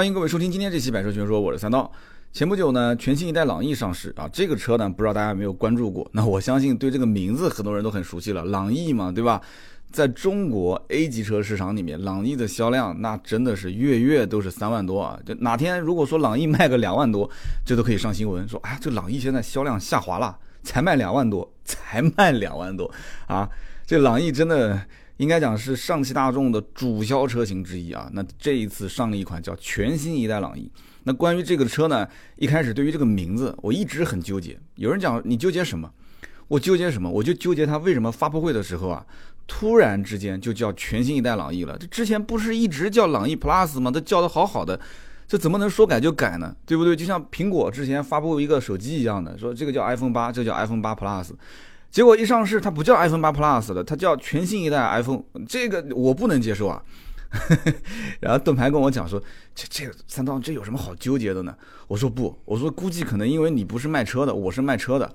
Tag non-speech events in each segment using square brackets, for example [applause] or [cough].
欢迎各位收听今天这期百车全说，我是三刀。前不久呢，全新一代朗逸上市啊，这个车呢，不知道大家有没有关注过？那我相信对这个名字很多人都很熟悉了，朗逸嘛，对吧？在中国 A 级车市场里面，朗逸的销量那真的是月月都是三万多啊！就哪天如果说朗逸卖个两万多，这都可以上新闻说，哎，这朗逸现在销量下滑了，才卖两万多，才卖两万多啊！这朗逸真的。应该讲是上汽大众的主销车型之一啊。那这一次上了一款叫全新一代朗逸。那关于这个车呢，一开始对于这个名字我一直很纠结。有人讲你纠结什么？我纠结什么？我就纠结它为什么发布会的时候啊，突然之间就叫全新一代朗逸了。这之前不是一直叫朗逸 Plus 吗？都叫的好好的，这怎么能说改就改呢？对不对？就像苹果之前发布一个手机一样的，说这个叫 iPhone 八，这叫 iPhone 八 Plus。结果一上市，它不叫 iPhone 八 Plus 了，它叫全新一代 iPhone，这个我不能接受啊。[laughs] 然后盾牌跟我讲说，这这三刀这有什么好纠结的呢？我说不，我说估计可能因为你不是卖车的，我是卖车的。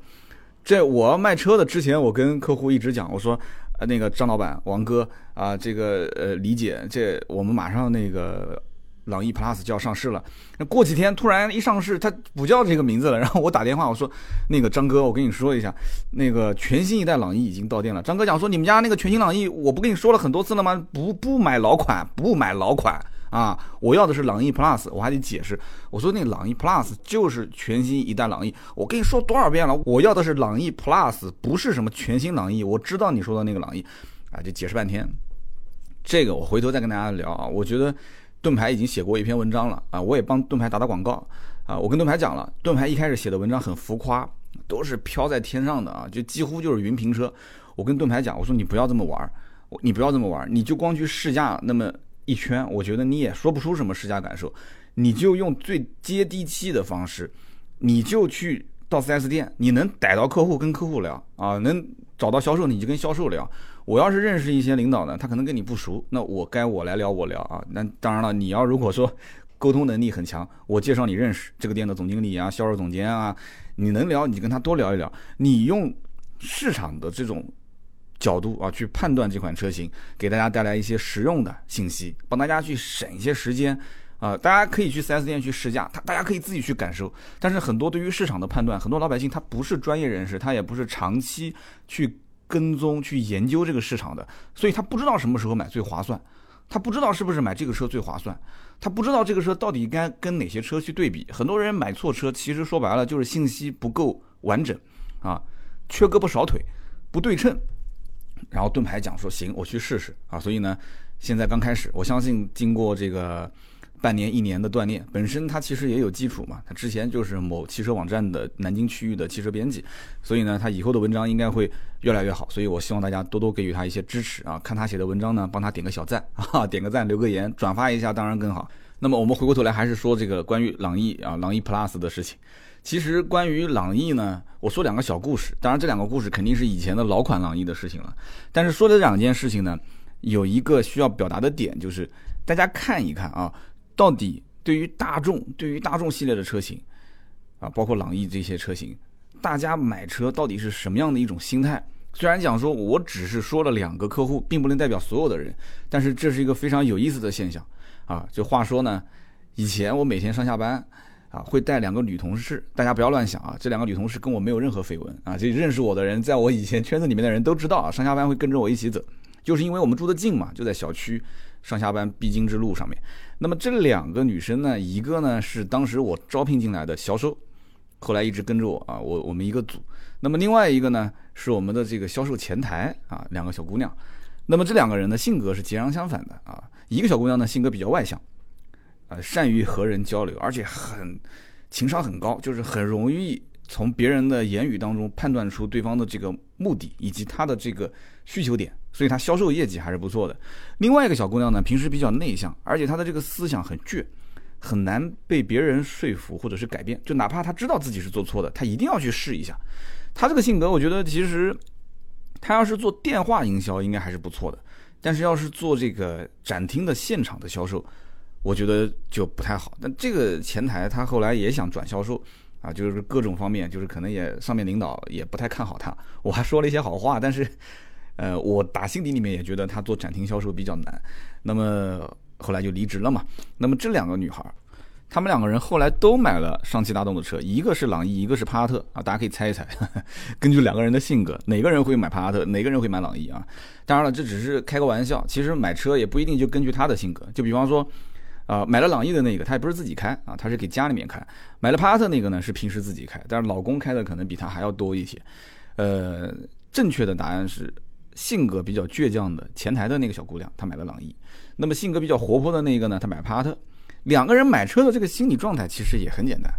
这我要卖车的之前，我跟客户一直讲，我说，呃，那个张老板、王哥啊，这个呃李姐，这我们马上那个。朗逸 Plus 就要上市了，那过几天突然一上市，它不叫这个名字了。然后我打电话，我说：“那个张哥，我跟你说一下，那个全新一代朗逸已经到店了。”张哥讲说：“你们家那个全新朗逸，我不跟你说了很多次了吗？不不买老款，不买老款啊！我要的是朗逸 Plus。”我还得解释，我说：“那朗逸 Plus 就是全新一代朗逸。”我跟你说多少遍了？我要的是朗逸 Plus，不是什么全新朗逸。我知道你说的那个朗逸，啊，就解释半天。这个我回头再跟大家聊啊，我觉得。盾牌已经写过一篇文章了啊，我也帮盾牌打打广告啊。我跟盾牌讲了，盾牌一开始写的文章很浮夸，都是飘在天上的啊，就几乎就是云平车。我跟盾牌讲，我说你不要这么玩，你不要这么玩，你就光去试驾那么一圈，我觉得你也说不出什么试驾感受。你就用最接地气的方式，你就去到 4S 店，你能逮到客户跟客户聊啊，能找到销售你就跟销售聊。我要是认识一些领导呢，他可能跟你不熟，那我该我来聊我聊啊。那当然了，你要如果说沟通能力很强，我介绍你认识这个店的总经理啊、销售总监啊，你能聊，你就跟他多聊一聊。你用市场的这种角度啊去判断这款车型，给大家带来一些实用的信息，帮大家去省一些时间啊。大家可以去 4S 店去试驾，他大家可以自己去感受。但是很多对于市场的判断，很多老百姓他不是专业人士，他也不是长期去。跟踪去研究这个市场的，所以他不知道什么时候买最划算，他不知道是不是买这个车最划算，他不知道这个车到底该跟哪些车去对比。很多人买错车，其实说白了就是信息不够完整啊，缺胳膊少腿，不对称。然后盾牌讲说行，我去试试啊。所以呢，现在刚开始，我相信经过这个。半年一年的锻炼，本身他其实也有基础嘛。他之前就是某汽车网站的南京区域的汽车编辑，所以呢，他以后的文章应该会越来越好。所以我希望大家多多给予他一些支持啊！看他写的文章呢，帮他点个小赞 [laughs] 啊，点个赞，留个言，转发一下，当然更好。那么我们回过头来还是说这个关于朗逸啊，朗逸 Plus 的事情。其实关于朗逸呢，我说两个小故事，当然这两个故事肯定是以前的老款朗逸的事情了。但是说的这两件事情呢，有一个需要表达的点，就是大家看一看啊。到底对于大众，对于大众系列的车型，啊，包括朗逸这些车型，大家买车到底是什么样的一种心态？虽然讲说我只是说了两个客户，并不能代表所有的人，但是这是一个非常有意思的现象啊。就话说呢，以前我每天上下班啊，会带两个女同事，大家不要乱想啊，这两个女同事跟我没有任何绯闻啊。这认识我的人，在我以前圈子里面的人都知道啊，上下班会跟着我一起走，就是因为我们住得近嘛，就在小区。上下班必经之路上面，那么这两个女生呢，一个呢是当时我招聘进来的销售，后来一直跟着我啊，我我们一个组。那么另外一个呢是我们的这个销售前台啊，两个小姑娘。那么这两个人的性格是截然相反的啊，一个小姑娘呢性格比较外向，啊，善于和人交流，而且很情商很高，就是很容易从别人的言语当中判断出对方的这个目的以及他的这个需求点。所以他销售业绩还是不错的。另外一个小姑娘呢，平时比较内向，而且她的这个思想很倔，很难被别人说服或者是改变。就哪怕她知道自己是做错的，她一定要去试一下。她这个性格，我觉得其实她要是做电话营销，应该还是不错的。但是要是做这个展厅的现场的销售，我觉得就不太好。但这个前台她后来也想转销售啊，就是各种方面，就是可能也上面领导也不太看好他。我还说了一些好话，但是。呃，我打心底里面也觉得他做展厅销售比较难，那么后来就离职了嘛。那么这两个女孩，他们两个人后来都买了上汽大众的车，一个是朗逸，一个是帕萨特啊，大家可以猜一猜，[laughs] 根据两个人的性格，哪个人会买帕萨特，哪个人会买朗逸啊？当然了，这只是开个玩笑，其实买车也不一定就根据他的性格，就比方说，啊，买了朗逸的那个，他也不是自己开啊，他是给家里面开；买了帕萨特那个呢，是平时自己开，但是老公开的可能比他还要多一些。呃，正确的答案是，性格比较倔强的前台的那个小姑娘，她买了朗逸；那么性格比较活泼的那个呢，她买帕萨特。两个人买车的这个心理状态其实也很简单。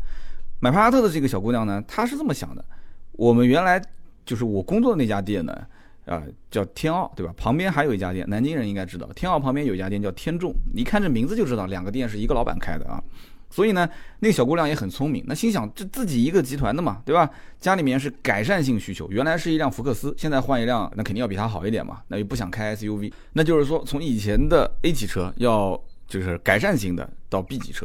买帕萨特的这个小姑娘呢，她是这么想的：我们原来就是我工作的那家店呢，啊，叫天奥，对吧？旁边还有一家店，南京人应该知道，天奥旁边有一家店叫天众。你看这名字就知道，两个店是一个老板开的啊。所以呢，那个小姑娘也很聪明，那心想这自己一个集团的嘛，对吧？家里面是改善性需求，原来是一辆福克斯，现在换一辆，那肯定要比它好一点嘛。那又不想开 SUV，那就是说从以前的 A 级车要。就是改善型的到 B 级车，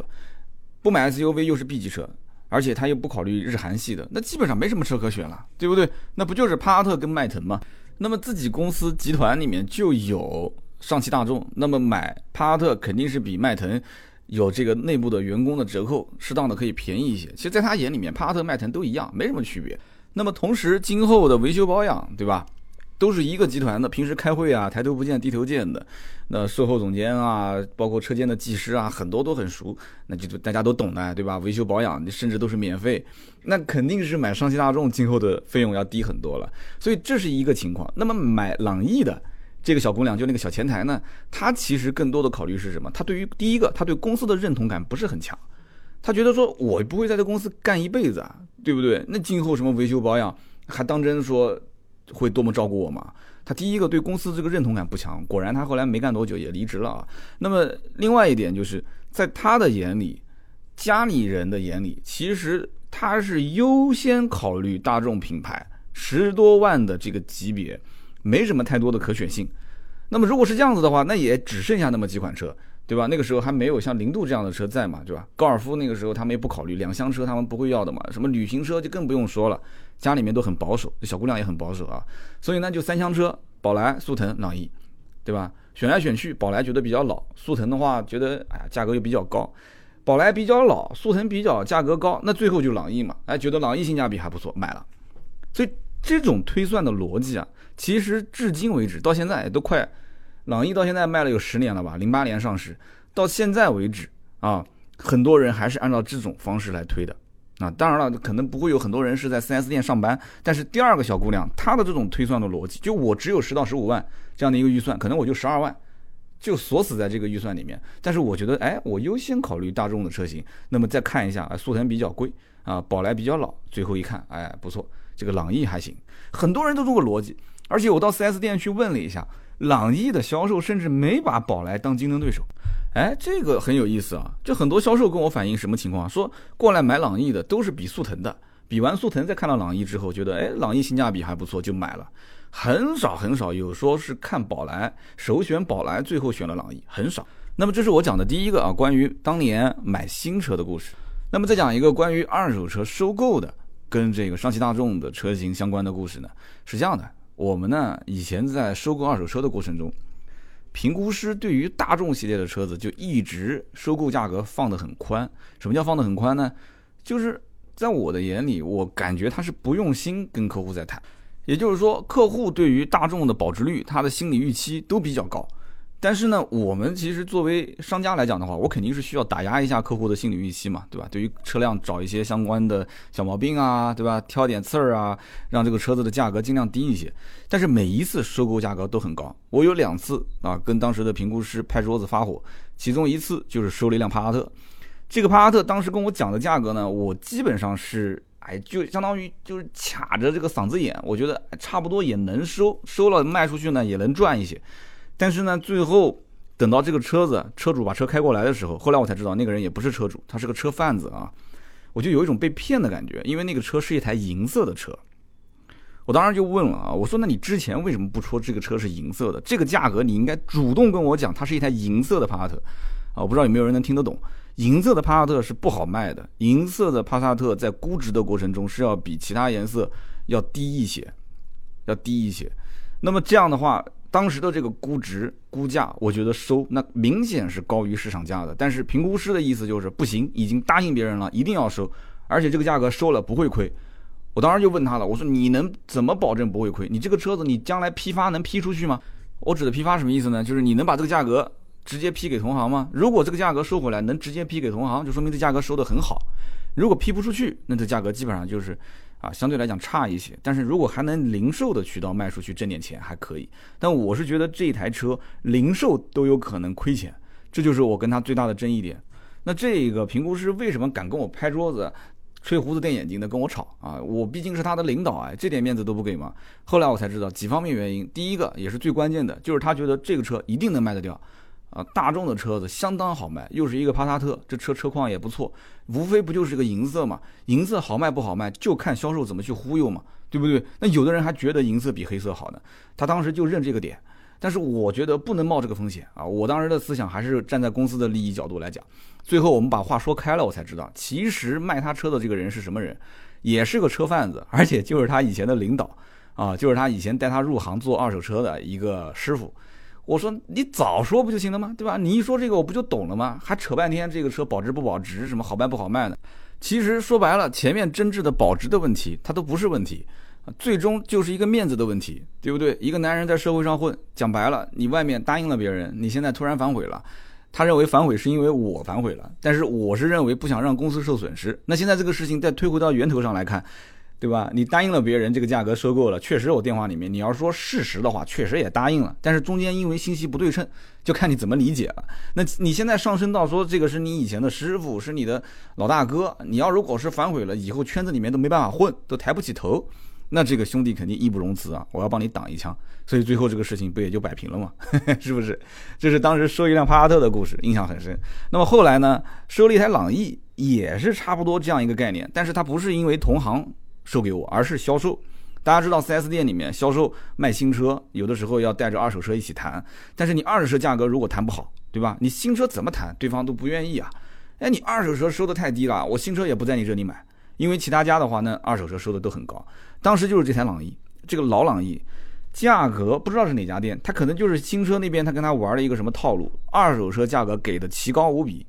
不买 SUV 又是 B 级车，而且他又不考虑日韩系的，那基本上没什么车可选了，对不对？那不就是帕萨特跟迈腾吗？那么自己公司集团里面就有上汽大众，那么买帕萨特肯定是比迈腾有这个内部的员工的折扣，适当的可以便宜一些。其实，在他眼里面，帕萨特、迈腾都一样，没什么区别。那么同时，今后的维修保养，对吧？都是一个集团的，平时开会啊，抬头不见低头见的。那售后总监啊，包括车间的技师啊，很多都很熟，那就大家都懂的，对吧？维修保养甚至都是免费，那肯定是买上汽大众今后的费用要低很多了。所以这是一个情况。那么买朗逸的这个小姑娘，就那个小前台呢，她其实更多的考虑是什么？她对于第一个，她对公司的认同感不是很强，她觉得说我不会在这公司干一辈子啊，对不对？那今后什么维修保养还当真说？会多么照顾我吗？他第一个对公司这个认同感不强，果然他后来没干多久也离职了啊。那么另外一点就是在他的眼里，家里人的眼里，其实他是优先考虑大众品牌，十多万的这个级别，没什么太多的可选性。那么如果是这样子的话，那也只剩下那么几款车。对吧？那个时候还没有像零度这样的车在嘛，对吧？高尔夫那个时候他们也不考虑两厢车，他们不会要的嘛。什么旅行车就更不用说了，家里面都很保守，小姑娘也很保守啊。所以呢，就三厢车，宝来、速腾、朗逸，对吧？选来选去，宝来觉得比较老，速腾的话觉得哎呀价格又比较高，宝来比较老，速腾比较价格高，那最后就朗逸嘛，哎觉得朗逸性价比还不错，买了。所以这种推算的逻辑啊，其实至今为止到现在都快。朗逸到现在卖了有十年了吧？零八年上市，到现在为止啊，很多人还是按照这种方式来推的。啊，当然了，可能不会有很多人是在 4S 店上班，但是第二个小姑娘她的这种推算的逻辑，就我只有十到十五万这样的一个预算，可能我就十二万，就锁死在这个预算里面。但是我觉得，哎，我优先考虑大众的车型，那么再看一下啊，速腾比较贵啊，宝来比较老，最后一看，哎，不错，这个朗逸还行。很多人都这个逻辑，而且我到 4S 店去问了一下。朗逸的销售甚至没把宝来当竞争对手，哎，这个很有意思啊！就很多销售跟我反映什么情况？说过来买朗逸的都是比速腾的，比完速腾再看到朗逸之后，觉得哎，朗逸性价比还不错，就买了。很少很少有说是看宝来首选宝来，最后选了朗逸，很少。那么这是我讲的第一个啊，关于当年买新车的故事。那么再讲一个关于二手车收购的，跟这个上汽大众的车型相关的故事呢，是这样的。我们呢，以前在收购二手车的过程中，评估师对于大众系列的车子就一直收购价格放得很宽。什么叫放得很宽呢？就是在我的眼里，我感觉他是不用心跟客户在谈。也就是说，客户对于大众的保值率，他的心理预期都比较高。但是呢，我们其实作为商家来讲的话，我肯定是需要打压一下客户的心理预期嘛，对吧？对于车辆找一些相关的小毛病啊，对吧？挑点刺儿啊，让这个车子的价格尽量低一些。但是每一次收购价格都很高，我有两次啊，跟当时的评估师拍桌子发火。其中一次就是收了一辆帕萨特，这个帕萨特当时跟我讲的价格呢，我基本上是哎，就相当于就是卡着这个嗓子眼，我觉得差不多也能收，收了卖出去呢也能赚一些。但是呢，最后等到这个车子车主把车开过来的时候，后来我才知道那个人也不是车主，他是个车贩子啊！我就有一种被骗的感觉，因为那个车是一台银色的车。我当时就问了啊，我说那你之前为什么不说这个车是银色的？这个价格你应该主动跟我讲，它是一台银色的帕萨特啊！我不知道有没有人能听得懂，银色的帕萨特是不好卖的，银色的帕萨特在估值的过程中是要比其他颜色要低一些，要低一些。那么这样的话。当时的这个估值估价，我觉得收那明显是高于市场价的。但是评估师的意思就是不行，已经答应别人了，一定要收，而且这个价格收了不会亏。我当时就问他了，我说你能怎么保证不会亏？你这个车子你将来批发能批出去吗？我指的批发什么意思呢？就是你能把这个价格直接批给同行吗？如果这个价格收回来能直接批给同行，就说明这价格收得很好。如果批不出去，那这价格基本上就是。啊，相对来讲差一些，但是如果还能零售的渠道卖出去挣点钱还可以。但我是觉得这一台车零售都有可能亏钱，这就是我跟他最大的争议点。那这个评估师为什么敢跟我拍桌子、吹胡子、瞪眼睛的跟我吵啊？我毕竟是他的领导哎，这点面子都不给吗？后来我才知道几方面原因，第一个也是最关键的，就是他觉得这个车一定能卖得掉。啊，大众的车子相当好卖，又是一个帕萨特，这车车况也不错，无非不就是个银色嘛？银色好卖不好卖，就看销售怎么去忽悠嘛，对不对？那有的人还觉得银色比黑色好呢，他当时就认这个点。但是我觉得不能冒这个风险啊！我当时的思想还是站在公司的利益角度来讲。最后我们把话说开了，我才知道，其实卖他车的这个人是什么人，也是个车贩子，[laughs] 而且就是他以前的领导啊，就是他以前带他入行做二手车的一个师傅。我说你早说不就行了吗？对吧？你一说这个我不就懂了吗？还扯半天这个车保值不保值，什么好卖不好卖的。其实说白了，前面真挚的保值的问题，它都不是问题，最终就是一个面子的问题，对不对？一个男人在社会上混，讲白了，你外面答应了别人，你现在突然反悔了，他认为反悔是因为我反悔了，但是我是认为不想让公司受损失。那现在这个事情再推回到源头上来看。对吧？你答应了别人这个价格收购了，确实我电话里面你要说事实的话，确实也答应了。但是中间因为信息不对称，就看你怎么理解了。那你现在上升到说这个是你以前的师傅，是你的老大哥，你要如果是反悔了，以后圈子里面都没办法混，都抬不起头，那这个兄弟肯定义不容辞啊！我要帮你挡一枪，所以最后这个事情不也就摆平了吗？[laughs] 是不是？这是当时收一辆帕萨特的故事，印象很深。那么后来呢，收了一台朗逸，也是差不多这样一个概念，但是它不是因为同行。售给我，而是销售。大家知道，4S 店里面销售卖新车，有的时候要带着二手车一起谈。但是你二手车价格如果谈不好，对吧？你新车怎么谈，对方都不愿意啊。哎，你二手车收的太低了，我新车也不在你这里买，因为其他家的话，那二手车收的都很高。当时就是这台朗逸，这个老朗逸，价格不知道是哪家店，他可能就是新车那边他跟他玩了一个什么套路，二手车价格给的奇高无比。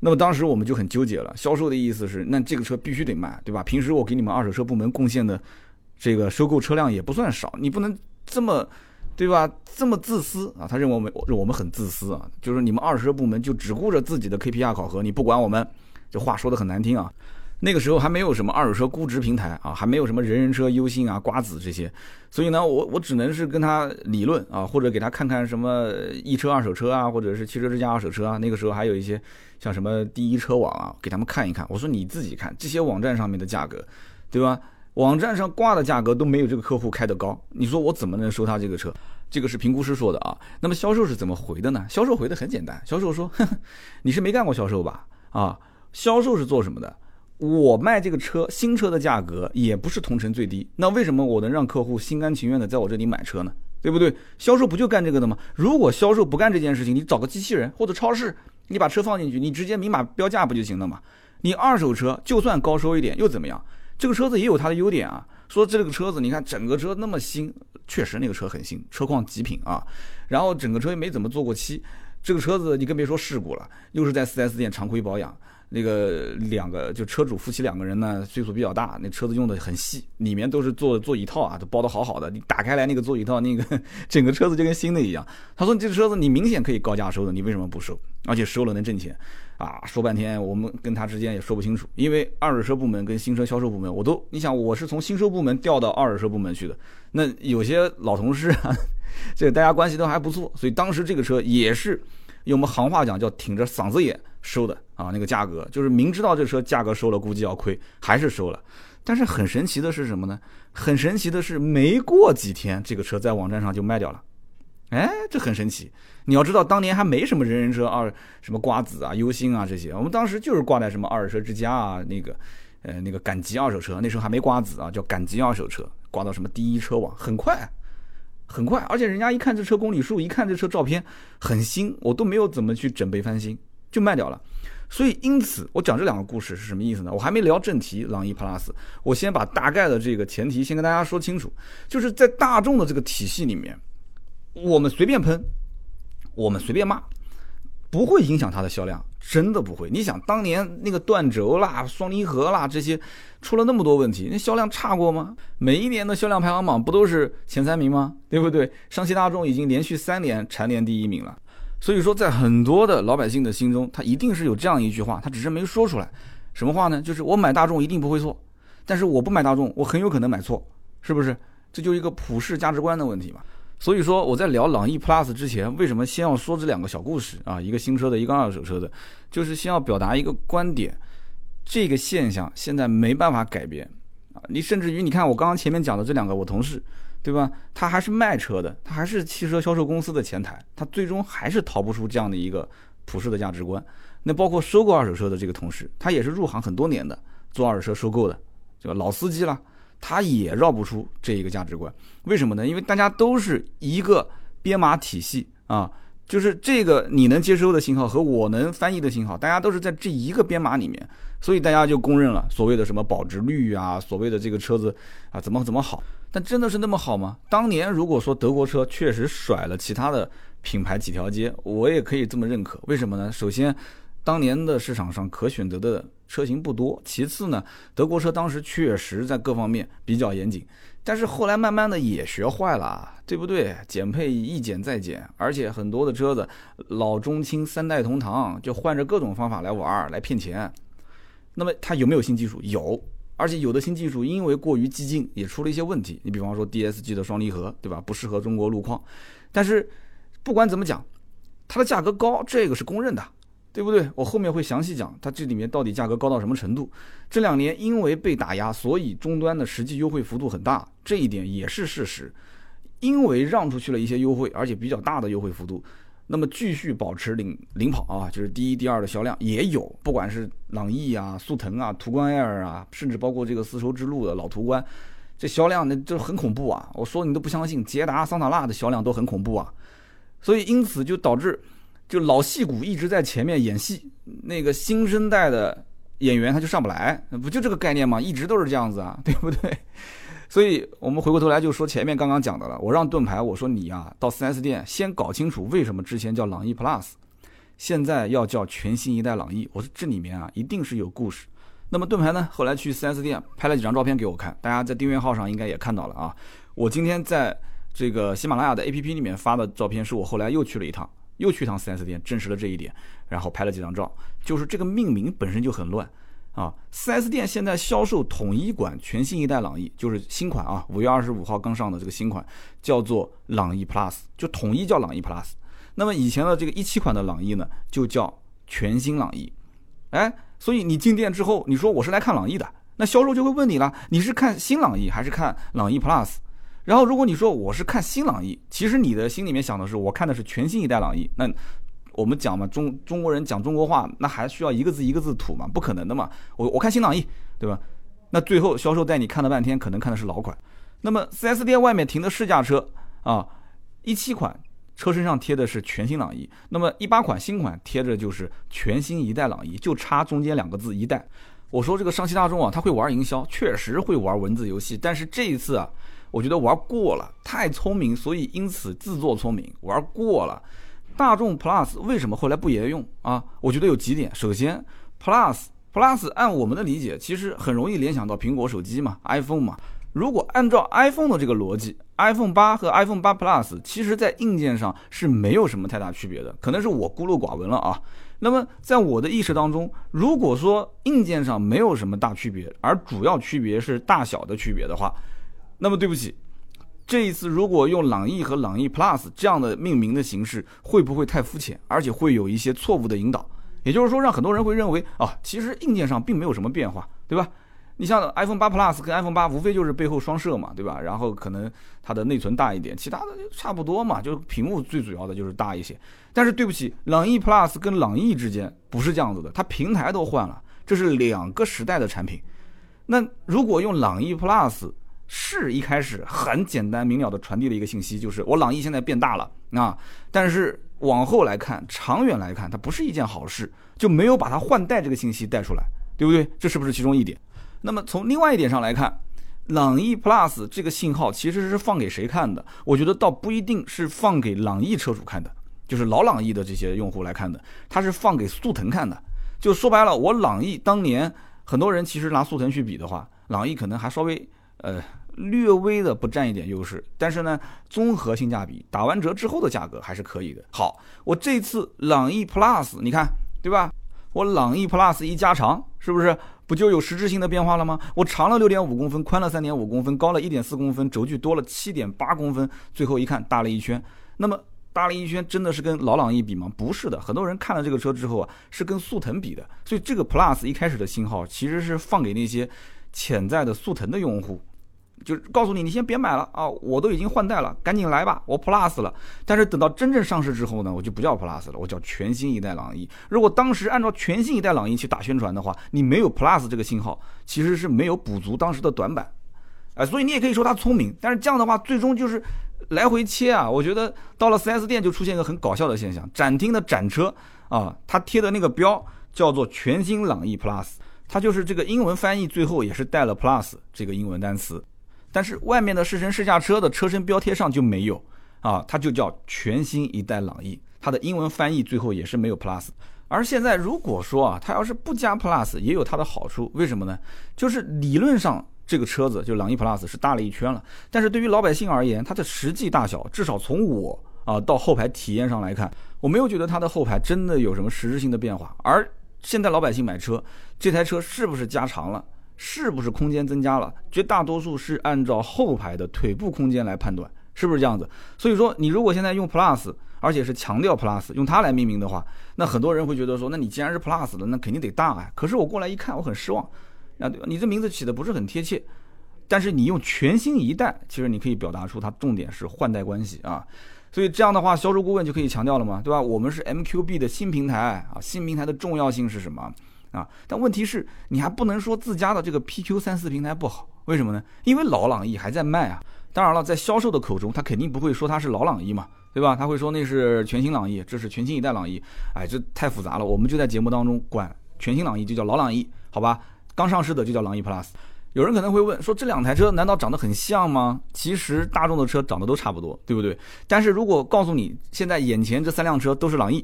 那么当时我们就很纠结了，销售的意思是，那这个车必须得卖，对吧？平时我给你们二手车部门贡献的这个收购车辆也不算少，你不能这么，对吧？这么自私啊！他认为我们我们很自私啊，就是你们二手车部门就只顾着自己的 KPI 考核，你不管我们，这话说的很难听啊。那个时候还没有什么二手车估值平台啊，还没有什么人人车、优信啊、瓜子这些，所以呢，我我只能是跟他理论啊，或者给他看看什么一车二手车啊，或者是汽车之家二手车啊。那个时候还有一些像什么第一车网啊，给他们看一看。我说你自己看这些网站上面的价格，对吧？网站上挂的价格都没有这个客户开的高，你说我怎么能收他这个车？这个是评估师说的啊。那么销售是怎么回的呢？销售回的很简单，销售说，[laughs] 你是没干过销售吧？啊，销售是做什么的？我卖这个车，新车的价格也不是同城最低，那为什么我能让客户心甘情愿的在我这里买车呢？对不对？销售不就干这个的吗？如果销售不干这件事情，你找个机器人或者超市，你把车放进去，你直接明码标价不就行了吗？你二手车就算高收一点又怎么样？这个车子也有它的优点啊。说这个车子，你看整个车那么新，确实那个车很新，车况极品啊。然后整个车也没怎么做过漆，这个车子你更别说事故了，又是在 4S 店常规保养。那个两个就车主夫妻两个人呢，岁数比较大，那车子用的很细，里面都是做座椅套啊，都包的好好的。你打开来那个座椅套，那个整个车子就跟新的一样。他说：“你这车子你明显可以高价收的，你为什么不收？而且收了能挣钱啊？”说半天，我们跟他之间也说不清楚，因为二手车部门跟新车销售部门，我都你想我是从新车部门调到二手车部门去的，那有些老同事啊，这大家关系都还不错，所以当时这个车也是。用我们行话讲叫挺着嗓子眼收的啊，那个价格就是明知道这车价格收了估计要亏，还是收了。但是很神奇的是什么呢？很神奇的是没过几天，这个车在网站上就卖掉了。哎，这很神奇。你要知道，当年还没什么人人车二什么瓜子啊、优星啊这些，我们当时就是挂在什么二手车之家啊，那个呃那个赶集二手车，那时候还没瓜子啊，叫赶集二手车，挂到什么第一车网，很快。很快，而且人家一看这车公里数，一看这车照片很新，我都没有怎么去准备翻新，就卖掉了。所以，因此我讲这两个故事是什么意思呢？我还没聊正题，朗逸 Plus，我先把大概的这个前提先跟大家说清楚。就是在大众的这个体系里面，我们随便喷，我们随便骂，不会影响它的销量，真的不会。你想当年那个断轴啦、双离合啦这些出了那么多问题，那销量差过吗？每一年的销量排行榜不都是前三名吗？对不对？上汽大众已经连续三年蝉联第一名了。所以说，在很多的老百姓的心中，他一定是有这样一句话，他只是没说出来。什么话呢？就是我买大众一定不会错。但是我不买大众，我很有可能买错，是不是？这就是一个普世价值观的问题嘛。所以说我在聊朗逸 Plus 之前，为什么先要说这两个小故事啊？一个新车的，一个二手车的，就是先要表达一个观点，这个现象现在没办法改变啊。你甚至于你看我刚刚前面讲的这两个我同事，对吧？他还是卖车的，他还是汽车销售公司的前台，他最终还是逃不出这样的一个普世的价值观。那包括收购二手车的这个同事，他也是入行很多年的，做二手车收购的。这个老司机了，他也绕不出这一个价值观。为什么呢？因为大家都是一个编码体系啊，就是这个你能接收的信号和我能翻译的信号，大家都是在这一个编码里面，所以大家就公认了所谓的什么保值率啊，所谓的这个车子啊怎么怎么好。但真的是那么好吗？当年如果说德国车确实甩了其他的品牌几条街，我也可以这么认可。为什么呢？首先，当年的市场上可选择的。车型不多，其次呢，德国车当时确实在各方面比较严谨，但是后来慢慢的也学坏了，对不对？减配一减再减，而且很多的车子老中青三代同堂，就换着各种方法来玩儿来骗钱。那么它有没有新技术？有，而且有的新技术因为过于激进，也出了一些问题。你比方说 DSG 的双离合，对吧？不适合中国路况。但是不管怎么讲，它的价格高，这个是公认的。对不对？我后面会详细讲它这里面到底价格高到什么程度。这两年因为被打压，所以终端的实际优惠幅度很大，这一点也是事实。因为让出去了一些优惠，而且比较大的优惠幅度，那么继续保持领领跑啊，就是第一、第二的销量也有。不管是朗逸啊、速腾啊、途观 Air 啊，甚至包括这个丝绸之路的老途观，这销量那就很恐怖啊！我说你都不相信，捷达、桑塔纳的销量都很恐怖啊。所以因此就导致。就老戏骨一直在前面演戏，那个新生代的演员他就上不来，不就这个概念吗？一直都是这样子啊，[laughs] 对不对？所以我们回过头来就说前面刚刚讲的了。我让盾牌我说你呀，到 4S 店先搞清楚为什么之前叫朗逸 Plus，现在要叫全新一代朗逸。我说这里面啊一定是有故事。那么盾牌呢，后来去 4S 店拍了几张照片给我看，大家在订阅号上应该也看到了啊。我今天在这个喜马拉雅的 APP 里面发的照片，是我后来又去了一趟。又去趟 4S 店，证实了这一点，然后拍了几张照。就是这个命名本身就很乱啊！4S 店现在销售统一款全新一代朗逸，就是新款啊，五月二十五号刚上的这个新款，叫做朗逸 Plus，就统一叫朗逸 Plus。那么以前的这个一七款的朗逸呢，就叫全新朗逸。哎，所以你进店之后，你说我是来看朗逸的，那销售就会问你了，你是看新朗逸还是看朗逸 Plus？然后，如果你说我是看新朗逸，其实你的心里面想的是我看的是全新一代朗逸。那我们讲嘛，中中国人讲中国话，那还需要一个字一个字吐嘛？不可能的嘛。我我看新朗逸，对吧？那最后销售带你看了半天，可能看的是老款。那么 4S 店外面停的试驾车啊，一七款车身上贴的是全新朗逸，那么一八款新款贴着就是全新一代朗逸，就差中间两个字一代。我说这个上汽大众啊，他会玩营销，确实会玩文字游戏，但是这一次啊。我觉得玩过了，太聪明，所以因此自作聪明，玩过了。大众 Plus 为什么后来不沿用啊？我觉得有几点。首先，Plus Plus 按我们的理解，其实很容易联想到苹果手机嘛，iPhone 嘛。如果按照 iPhone 的这个逻辑，iPhone 八和 iPhone 八 Plus 其实在硬件上是没有什么太大区别的，可能是我孤陋寡闻了啊。那么在我的意识当中，如果说硬件上没有什么大区别，而主要区别是大小的区别的话，那么对不起，这一次如果用朗逸和朗逸 Plus 这样的命名的形式，会不会太肤浅，而且会有一些错误的引导？也就是说，让很多人会认为啊，其实硬件上并没有什么变化，对吧？你像 iPhone 八 Plus 跟 iPhone 八，无非就是背后双摄嘛，对吧？然后可能它的内存大一点，其他的就差不多嘛，就是屏幕最主要的就是大一些。但是对不起，朗逸 Plus 跟朗逸之间不是这样子的，它平台都换了，这是两个时代的产品。那如果用朗逸 Plus，是一开始很简单明了的传递了一个信息，就是我朗逸现在变大了啊。但是往后来看，长远来看，它不是一件好事，就没有把它换代这个信息带出来，对不对？这是不是其中一点？那么从另外一点上来看，朗逸 Plus 这个信号其实是放给谁看的？我觉得倒不一定是放给朗逸车主看的，就是老朗逸的这些用户来看的，它是放给速腾看的。就说白了，我朗逸当年很多人其实拿速腾去比的话，朗逸可能还稍微呃略微的不占一点优势，但是呢，综合性价比打完折之后的价格还是可以的。好，我这次朗逸 Plus 你看对吧？我朗逸 Plus 一加长，是不是不就有实质性的变化了吗？我长了六点五公分，宽了三点五公分，高了一点四公分，轴距多了七点八公分，最后一看大了一圈。那么大了一圈，真的是跟老朗逸比吗？不是的，很多人看了这个车之后啊，是跟速腾比的。所以这个 Plus 一开始的信号其实是放给那些潜在的速腾的用户。就告诉你，你先别买了啊！我都已经换代了，赶紧来吧，我 Plus 了。但是等到真正上市之后呢，我就不叫 Plus 了，我叫全新一代朗逸。如果当时按照全新一代朗逸去打宣传的话，你没有 Plus 这个信号，其实是没有补足当时的短板。哎，所以你也可以说他聪明，但是这样的话，最终就是来回切啊。我觉得到了 4S 店就出现一个很搞笑的现象：展厅的展车啊，它贴的那个标叫做全新朗逸 Plus，它就是这个英文翻译最后也是带了 Plus 这个英文单词。但是外面的试乘试驾车的车身标贴上就没有啊，它就叫全新一代朗逸，它的英文翻译最后也是没有 plus。而现在如果说啊，它要是不加 plus，也有它的好处，为什么呢？就是理论上这个车子就朗逸 plus 是大了一圈了，但是对于老百姓而言，它的实际大小，至少从我啊到后排体验上来看，我没有觉得它的后排真的有什么实质性的变化。而现在老百姓买车，这台车是不是加长了？是不是空间增加了？绝大多数是按照后排的腿部空间来判断，是不是这样子？所以说，你如果现在用 Plus，而且是强调 Plus，用它来命名的话，那很多人会觉得说，那你既然是 Plus 的，那肯定得大啊。可是我过来一看，我很失望，啊，对吧？你这名字起的不是很贴切。但是你用全新一代，其实你可以表达出它重点是换代关系啊。所以这样的话，销售顾问就可以强调了嘛，对吧？我们是 MQB 的新平台啊，新平台的重要性是什么？啊，但问题是，你还不能说自家的这个 PQ 三四平台不好，为什么呢？因为老朗逸还在卖啊。当然了，在销售的口中，他肯定不会说它是老朗逸嘛，对吧？他会说那是全新朗逸，这是全新一代朗逸。哎，这太复杂了，我们就在节目当中管全新朗逸就叫老朗逸，好吧？刚上市的就叫朗逸 Plus。有人可能会问，说这两台车难道长得很像吗？其实大众的车长得都差不多，对不对？但是如果告诉你，现在眼前这三辆车都是朗逸。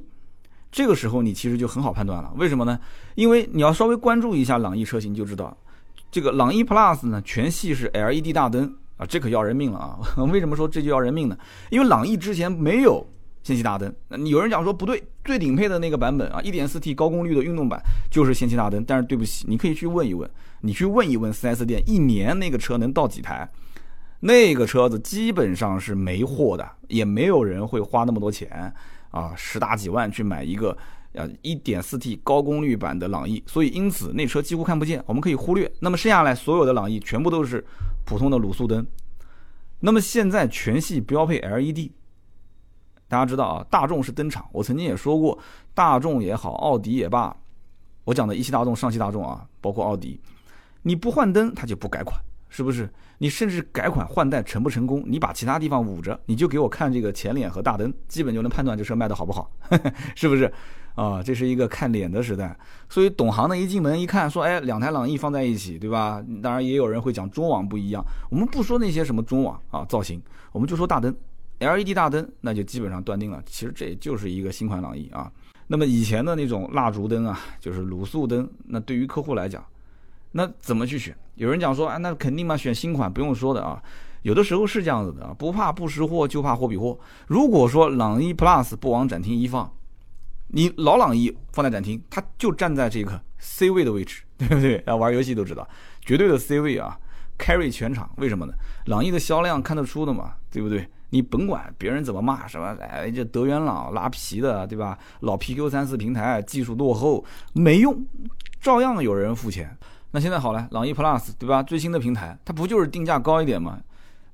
这个时候你其实就很好判断了，为什么呢？因为你要稍微关注一下朗逸车型就知道，这个朗逸 Plus 呢全系是 LED 大灯啊，这可要人命了啊！[laughs] 为什么说这就要人命呢？因为朗逸之前没有氙气大灯，你有人讲说不对，最顶配的那个版本啊，1.4T 高功率的运动版就是氙气大灯，但是对不起，你可以去问一问，你去问一问 4S 店，一年那个车能到几台？那个车子基本上是没货的，也没有人会花那么多钱。啊，十大几万去买一个，呃，一点四 T 高功率版的朗逸，所以因此那车几乎看不见，我们可以忽略。那么剩下来所有的朗逸全部都是普通的卤素灯。那么现在全系标配 LED，大家知道啊，大众是登场，我曾经也说过，大众也好，奥迪也罢，我讲的一汽大众、上汽大众啊，包括奥迪，你不换灯，它就不改款。是不是？你甚至改款换代成不成功？你把其他地方捂着，你就给我看这个前脸和大灯，基本就能判断这车卖的好不好，[laughs] 是不是？啊，这是一个看脸的时代。所以懂行的一进门一看，说，哎，两台朗逸放在一起，对吧？当然也有人会讲中网不一样。我们不说那些什么中网啊造型，我们就说大灯，LED 大灯，那就基本上断定了，其实这也就是一个新款朗逸啊。那么以前的那种蜡烛灯啊，就是卤素灯，那对于客户来讲。那怎么去选？有人讲说，啊，那肯定嘛，选新款不用说的啊。有的时候是这样子的啊，不怕不识货，就怕货比货。如果说朗逸 Plus 不往展厅一放，你老朗逸放在展厅，它就站在这个 C 位的位置，对不对？啊，玩游戏都知道，绝对的 C 位啊，carry 全场。为什么呢？朗逸的销量看得出的嘛，对不对？你甭管别人怎么骂，什么哎这德元朗拉皮的，对吧？老 PQ 三四平台技术落后，没用，照样有人付钱。那现在好了，朗逸 Plus 对吧？最新的平台，它不就是定价高一点吗？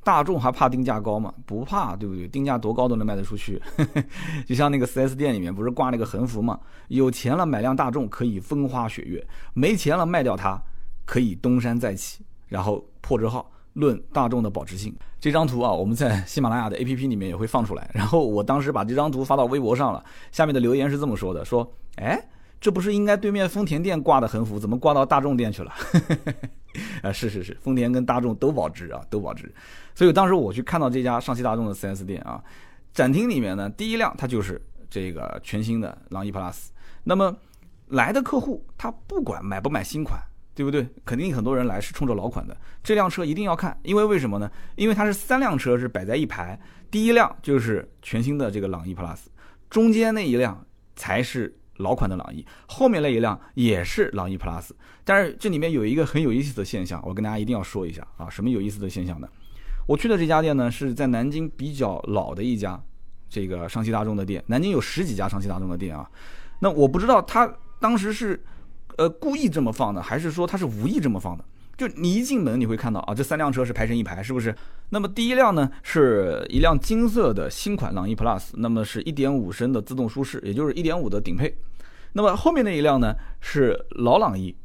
大众还怕定价高吗？不怕，对不对？定价多高都能卖得出去。[laughs] 就像那个 4S 店里面不是挂那个横幅吗？有钱了买辆大众可以风花雪月，没钱了卖掉它可以东山再起。然后破折号论大众的保值性。这张图啊，我们在喜马拉雅的 APP 里面也会放出来。然后我当时把这张图发到微博上了，下面的留言是这么说的：说，哎。这不是应该对面丰田店挂的横幅，怎么挂到大众店去了？[laughs] 啊，是是是，丰田跟大众都保值啊，都保值。所以当时我去看到这家上汽大众的 4S 店啊，展厅里面呢，第一辆它就是这个全新的朗逸 Plus。那么来的客户他不管买不买新款，对不对？肯定很多人来是冲着老款的。这辆车一定要看，因为为什么呢？因为它是三辆车是摆在一排，第一辆就是全新的这个朗逸 Plus，中间那一辆才是。老款的朗逸，后面那一辆也是朗逸 Plus，但是这里面有一个很有意思的现象，我跟大家一定要说一下啊，什么有意思的现象呢？我去的这家店呢是在南京比较老的一家这个上汽大众的店，南京有十几家上汽大众的店啊，那我不知道他当时是呃故意这么放的，还是说他是无意这么放的？就你一进门你会看到啊，这三辆车是排成一排，是不是？那么第一辆呢是一辆金色的新款朗逸 Plus，那么是一点五升的自动舒适，也就是一点五的顶配。那么后面那一辆呢是老朗逸，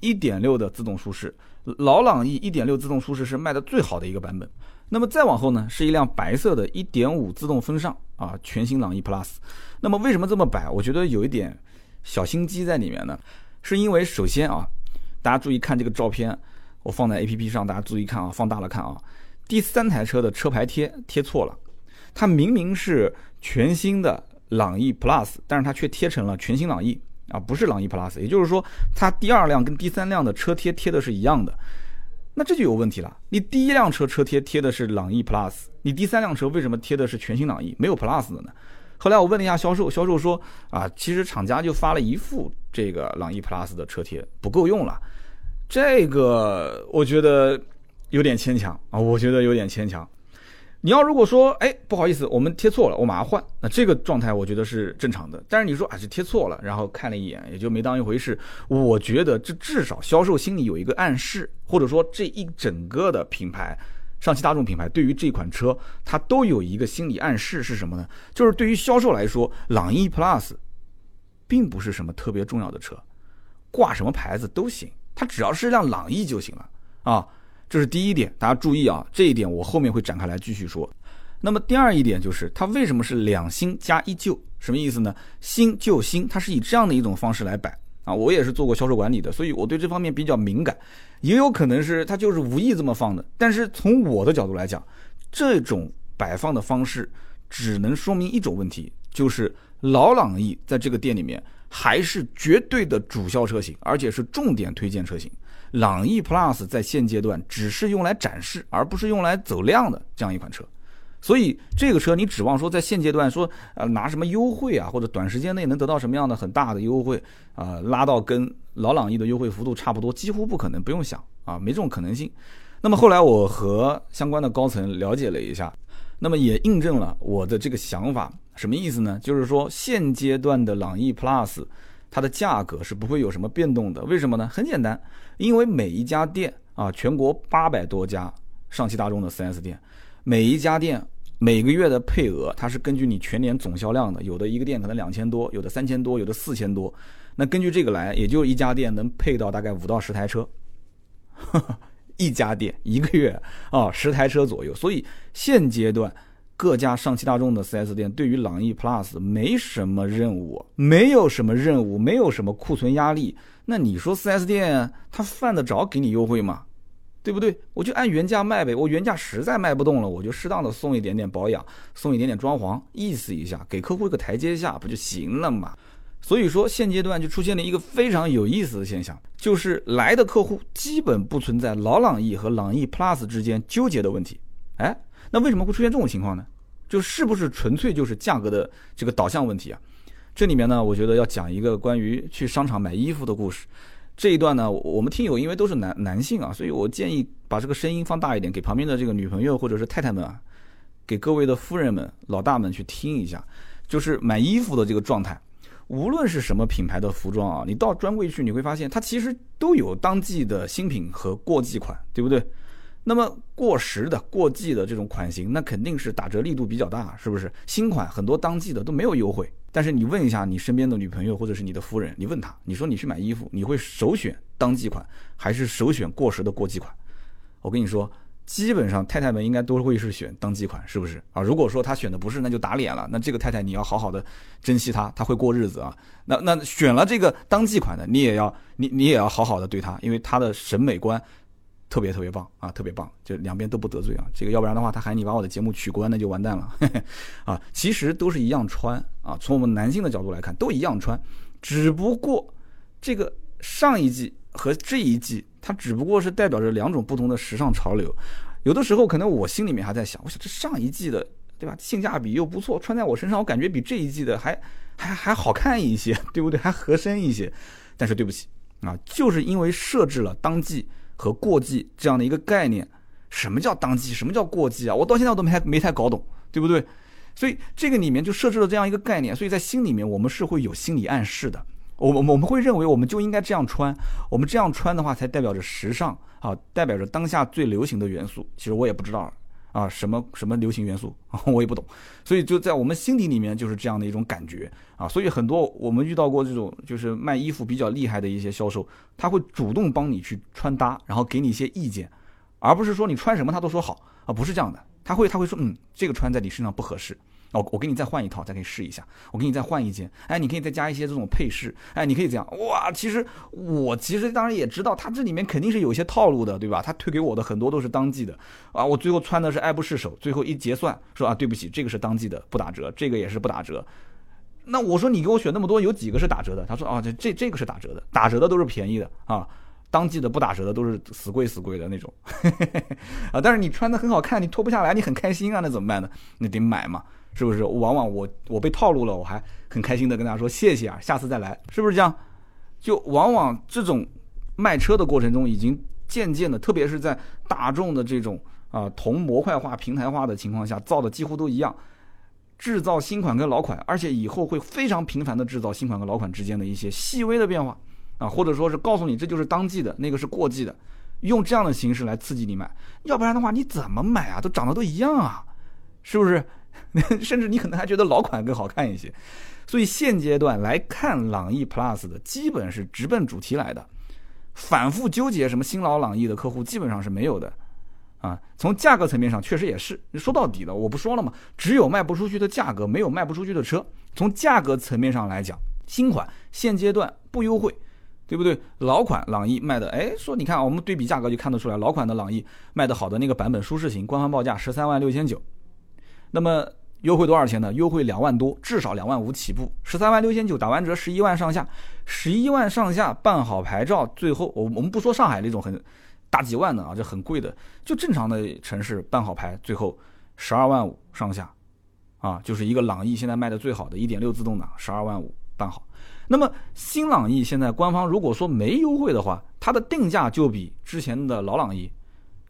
一点六的自动舒适。老朗逸一点六自动舒适是卖的最好的一个版本。那么再往后呢是一辆白色的一点五自动风尚啊，全新朗逸 Plus。那么为什么这么摆？我觉得有一点小心机在里面呢，是因为首先啊，大家注意看这个照片。我放在 A P P 上，大家注意看啊，放大了看啊。第三台车的车牌贴贴错了，它明明是全新的朗逸 Plus，但是它却贴成了全新朗逸啊，不是朗逸 Plus。也就是说，它第二辆跟第三辆的车贴贴的是一样的，那这就有问题了。你第一辆车车贴贴的是朗逸 Plus，你第三辆车为什么贴的是全新朗逸，没有 Plus 的呢？后来我问了一下销售，销售说啊，其实厂家就发了一副这个朗逸 Plus 的车贴，不够用了。这个我觉得有点牵强啊，我觉得有点牵强。你要如果说，哎，不好意思，我们贴错了，我马上换，那这个状态我觉得是正常的。但是你说啊，是贴错了，然后看了一眼，也就没当一回事。我觉得这至少销售心里有一个暗示，或者说这一整个的品牌，上汽大众品牌对于这款车，它都有一个心理暗示是什么呢？就是对于销售来说，朗逸 Plus 并不是什么特别重要的车，挂什么牌子都行。它只要是辆朗逸就行了啊，这是第一点，大家注意啊，这一点我后面会展开来继续说。那么第二一点就是它为什么是两新加一旧？什么意思呢？新旧新，它是以这样的一种方式来摆啊。我也是做过销售管理的，所以我对这方面比较敏感。也有可能是他就是无意这么放的，但是从我的角度来讲，这种摆放的方式只能说明一种问题，就是老朗逸在这个店里面。还是绝对的主销车型，而且是重点推荐车型。朗逸 Plus 在现阶段只是用来展示，而不是用来走量的这样一款车。所以这个车你指望说在现阶段说呃拿什么优惠啊，或者短时间内能得到什么样的很大的优惠啊，拉到跟老朗逸的优惠幅度差不多，几乎不可能，不用想啊，没这种可能性。那么后来我和相关的高层了解了一下。那么也印证了我的这个想法，什么意思呢？就是说现阶段的朗逸 Plus，它的价格是不会有什么变动的。为什么呢？很简单，因为每一家店啊，全国八百多家上汽大众的 4S 店，每一家店每个月的配额，它是根据你全年总销量的，有的一个店可能两千多，有的三千多，有的四千多，那根据这个来，也就一家店能配到大概五到十台车。[laughs] 一家店一个月啊十台车左右，所以现阶段各家上汽大众的 4S 店对于朗逸 Plus 没什么任务，没有什么任务，没有什么库存压力。那你说 4S 店他犯得着给你优惠吗？对不对？我就按原价卖呗。我原价实在卖不动了，我就适当的送一点点保养，送一点点装潢，意思一下，给客户一个台阶下，不就行了嘛？所以说，现阶段就出现了一个非常有意思的现象，就是来的客户基本不存在老朗逸和朗逸 Plus 之间纠结的问题。哎，那为什么会出现这种情况呢？就是不是纯粹就是价格的这个导向问题啊？这里面呢，我觉得要讲一个关于去商场买衣服的故事。这一段呢，我们听友因为都是男男性啊，所以我建议把这个声音放大一点，给旁边的这个女朋友或者是太太们啊，给各位的夫人们、老大们去听一下，就是买衣服的这个状态。无论是什么品牌的服装啊，你到专柜去，你会发现它其实都有当季的新品和过季款，对不对？那么过时的、过季的这种款型，那肯定是打折力度比较大，是不是？新款很多当季的都没有优惠。但是你问一下你身边的女朋友或者是你的夫人，你问她，你说你去买衣服，你会首选当季款还是首选过时的过季款？我跟你说，基本上太太们应该都会是选当季款，是不是啊？如果说她选的不是，那就打脸了。那这个太太你要好好的珍惜她，她会过日子啊。那那选了这个当季款的，你也要你你也要好好的对她，因为她的审美观特别特别棒啊，特别棒，就两边都不得罪啊。这个要不然的话，他喊你把我的节目取关，那就完蛋了 [laughs] 啊。其实都是一样穿啊，从我们男性的角度来看，都一样穿，只不过这个上一季和这一季。它只不过是代表着两种不同的时尚潮流，有的时候可能我心里面还在想，我想这上一季的，对吧？性价比又不错，穿在我身上我感觉比这一季的还还还好看一些，对不对？还合身一些。但是对不起啊，就是因为设置了当季和过季这样的一个概念，什么叫当季？什么叫过季啊？我到现在我都没太没太搞懂，对不对？所以这个里面就设置了这样一个概念，所以在心里面我们是会有心理暗示的。我我我们会认为我们就应该这样穿，我们这样穿的话才代表着时尚啊，代表着当下最流行的元素。其实我也不知道啊，什么什么流行元素 [laughs] 我也不懂。所以就在我们心底里面就是这样的一种感觉啊。所以很多我们遇到过这种就是卖衣服比较厉害的一些销售，他会主动帮你去穿搭，然后给你一些意见，而不是说你穿什么他都说好啊，不是这样的。他会他会说嗯，这个穿在你身上不合适。哦，我给你再换一套，再可以试一下。我给你再换一件，哎，你可以再加一些这种配饰，哎，你可以这样。哇，其实我其实当然也知道，他这里面肯定是有一些套路的，对吧？他推给我的很多都是当季的，啊，我最后穿的是爱不释手，最后一结算说啊，对不起，这个是当季的，不打折，这个也是不打折。那我说你给我选那么多，有几个是打折的？他说啊，这这这个是打折的，打折的都是便宜的啊，当季的不打折的都是死贵死贵的那种。[laughs] 啊，但是你穿的很好看，你脱不下来，你很开心啊，那怎么办呢？那得买嘛。是不是？往往我我被套路了，我还很开心的跟大家说谢谢啊，下次再来，是不是这样？就往往这种卖车的过程中，已经渐渐的，特别是在大众的这种啊同模块化、平台化的情况下，造的几乎都一样，制造新款跟老款，而且以后会非常频繁的制造新款和老款之间的一些细微的变化啊，或者说是告诉你这就是当季的，那个是过季的，用这样的形式来刺激你买，要不然的话你怎么买啊？都长得都一样啊，是不是？[laughs] 甚至你可能还觉得老款更好看一些，所以现阶段来看朗逸 Plus 的基本是直奔主题来的，反复纠结什么新老朗逸的客户基本上是没有的，啊，从价格层面上确实也是，说到底的我不说了嘛，只有卖不出去的价格，没有卖不出去的车。从价格层面上来讲，新款现阶段不优惠，对不对？老款朗逸卖的，哎，说你看我们对比价格就看得出来，老款的朗逸卖的好的那个版本舒适型，官方报价十三万六千九。那么优惠多少钱呢？优惠两万多，至少两万五起步，十三万六千九打完折十一万上下，十一万上下办好牌照，最后我我们不说上海那种很大几万的啊，这很贵的，就正常的城市办好牌，最后十二万五上下，啊，就是一个朗逸现在卖的最好的一点六自动挡，十二万五办好。那么新朗逸现在官方如果说没优惠的话，它的定价就比之前的老朗逸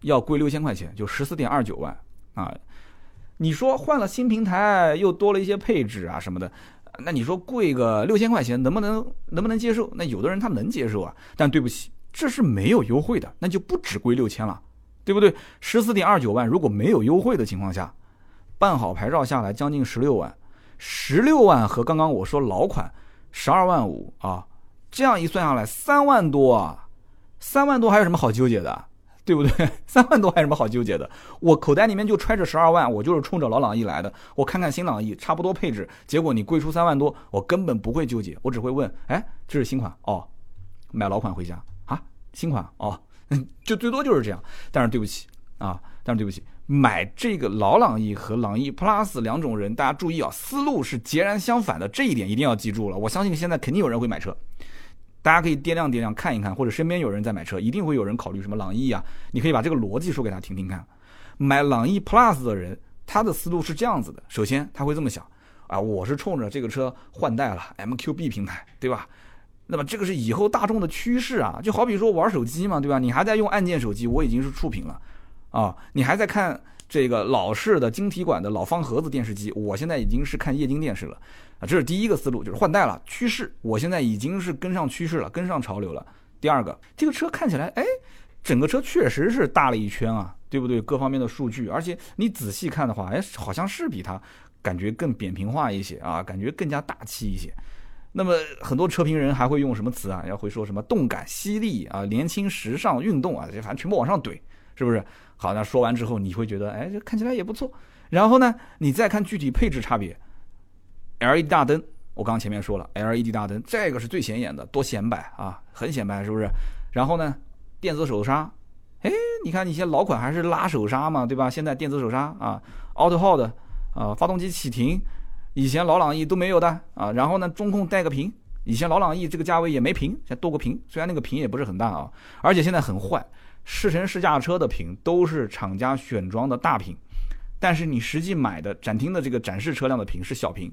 要贵六千块钱，就十四点二九万啊。你说换了新平台，又多了一些配置啊什么的，那你说贵个六千块钱，能不能能不能接受？那有的人他能接受啊，但对不起，这是没有优惠的，那就不止贵六千了，对不对？十四点二九万，如果没有优惠的情况下，办好牌照下来将近十六万，十六万和刚刚我说老款十二万五啊，这样一算下来三万多啊，三万多还有什么好纠结的？对不对？[laughs] 三万多还有什么好纠结的？我口袋里面就揣着十二万，我就是冲着老朗逸来的。我看看新朗逸差不多配置，结果你贵出三万多，我根本不会纠结，我只会问：哎，这是新款哦，买老款回家啊？新款哦，[laughs] 就最多就是这样。但是对不起啊，但是对不起，买这个老朗逸和朗逸 Plus 两种人，大家注意啊，思路是截然相反的，这一点一定要记住了。我相信现在肯定有人会买车。大家可以掂量掂量看一看，或者身边有人在买车，一定会有人考虑什么朗逸啊？你可以把这个逻辑说给他听听看。买朗逸 Plus 的人，他的思路是这样子的：首先他会这么想啊，我是冲着这个车换代了，MQB 平台，对吧？那么这个是以后大众的趋势啊，就好比说玩手机嘛，对吧？你还在用按键手机，我已经是触屏了啊，你还在看这个老式的晶体管的老方盒子电视机，我现在已经是看液晶电视了。啊，这是第一个思路，就是换代了，趋势，我现在已经是跟上趋势了，跟上潮流了。第二个，这个车看起来，哎，整个车确实是大了一圈啊，对不对？各方面的数据，而且你仔细看的话，哎，好像是比它感觉更扁平化一些啊，感觉更加大气一些。那么很多车评人还会用什么词啊？要会说什么动感犀利啊，年轻时尚运动啊，这反正全部往上怼是不是？好，那说完之后，你会觉得，哎，这看起来也不错。然后呢，你再看具体配置差别，LED 大灯，我刚前面说了，LED 大灯这个是最显眼的，多显摆啊，很显摆，是不是？然后呢，电子手刹，哎，你看，你些老款还是拉手刹嘛，对吧？现在电子手刹啊，Auto Hold 啊，发动机启停，以前老朗逸都没有的啊。然后呢，中控带个屏，以前老朗逸这个价位也没屏，现在多个屏，虽然那个屏也不是很大啊，而且现在很坏。试乘试驾车的屏都是厂家选装的大屏，但是你实际买的展厅的这个展示车辆的屏是小屏，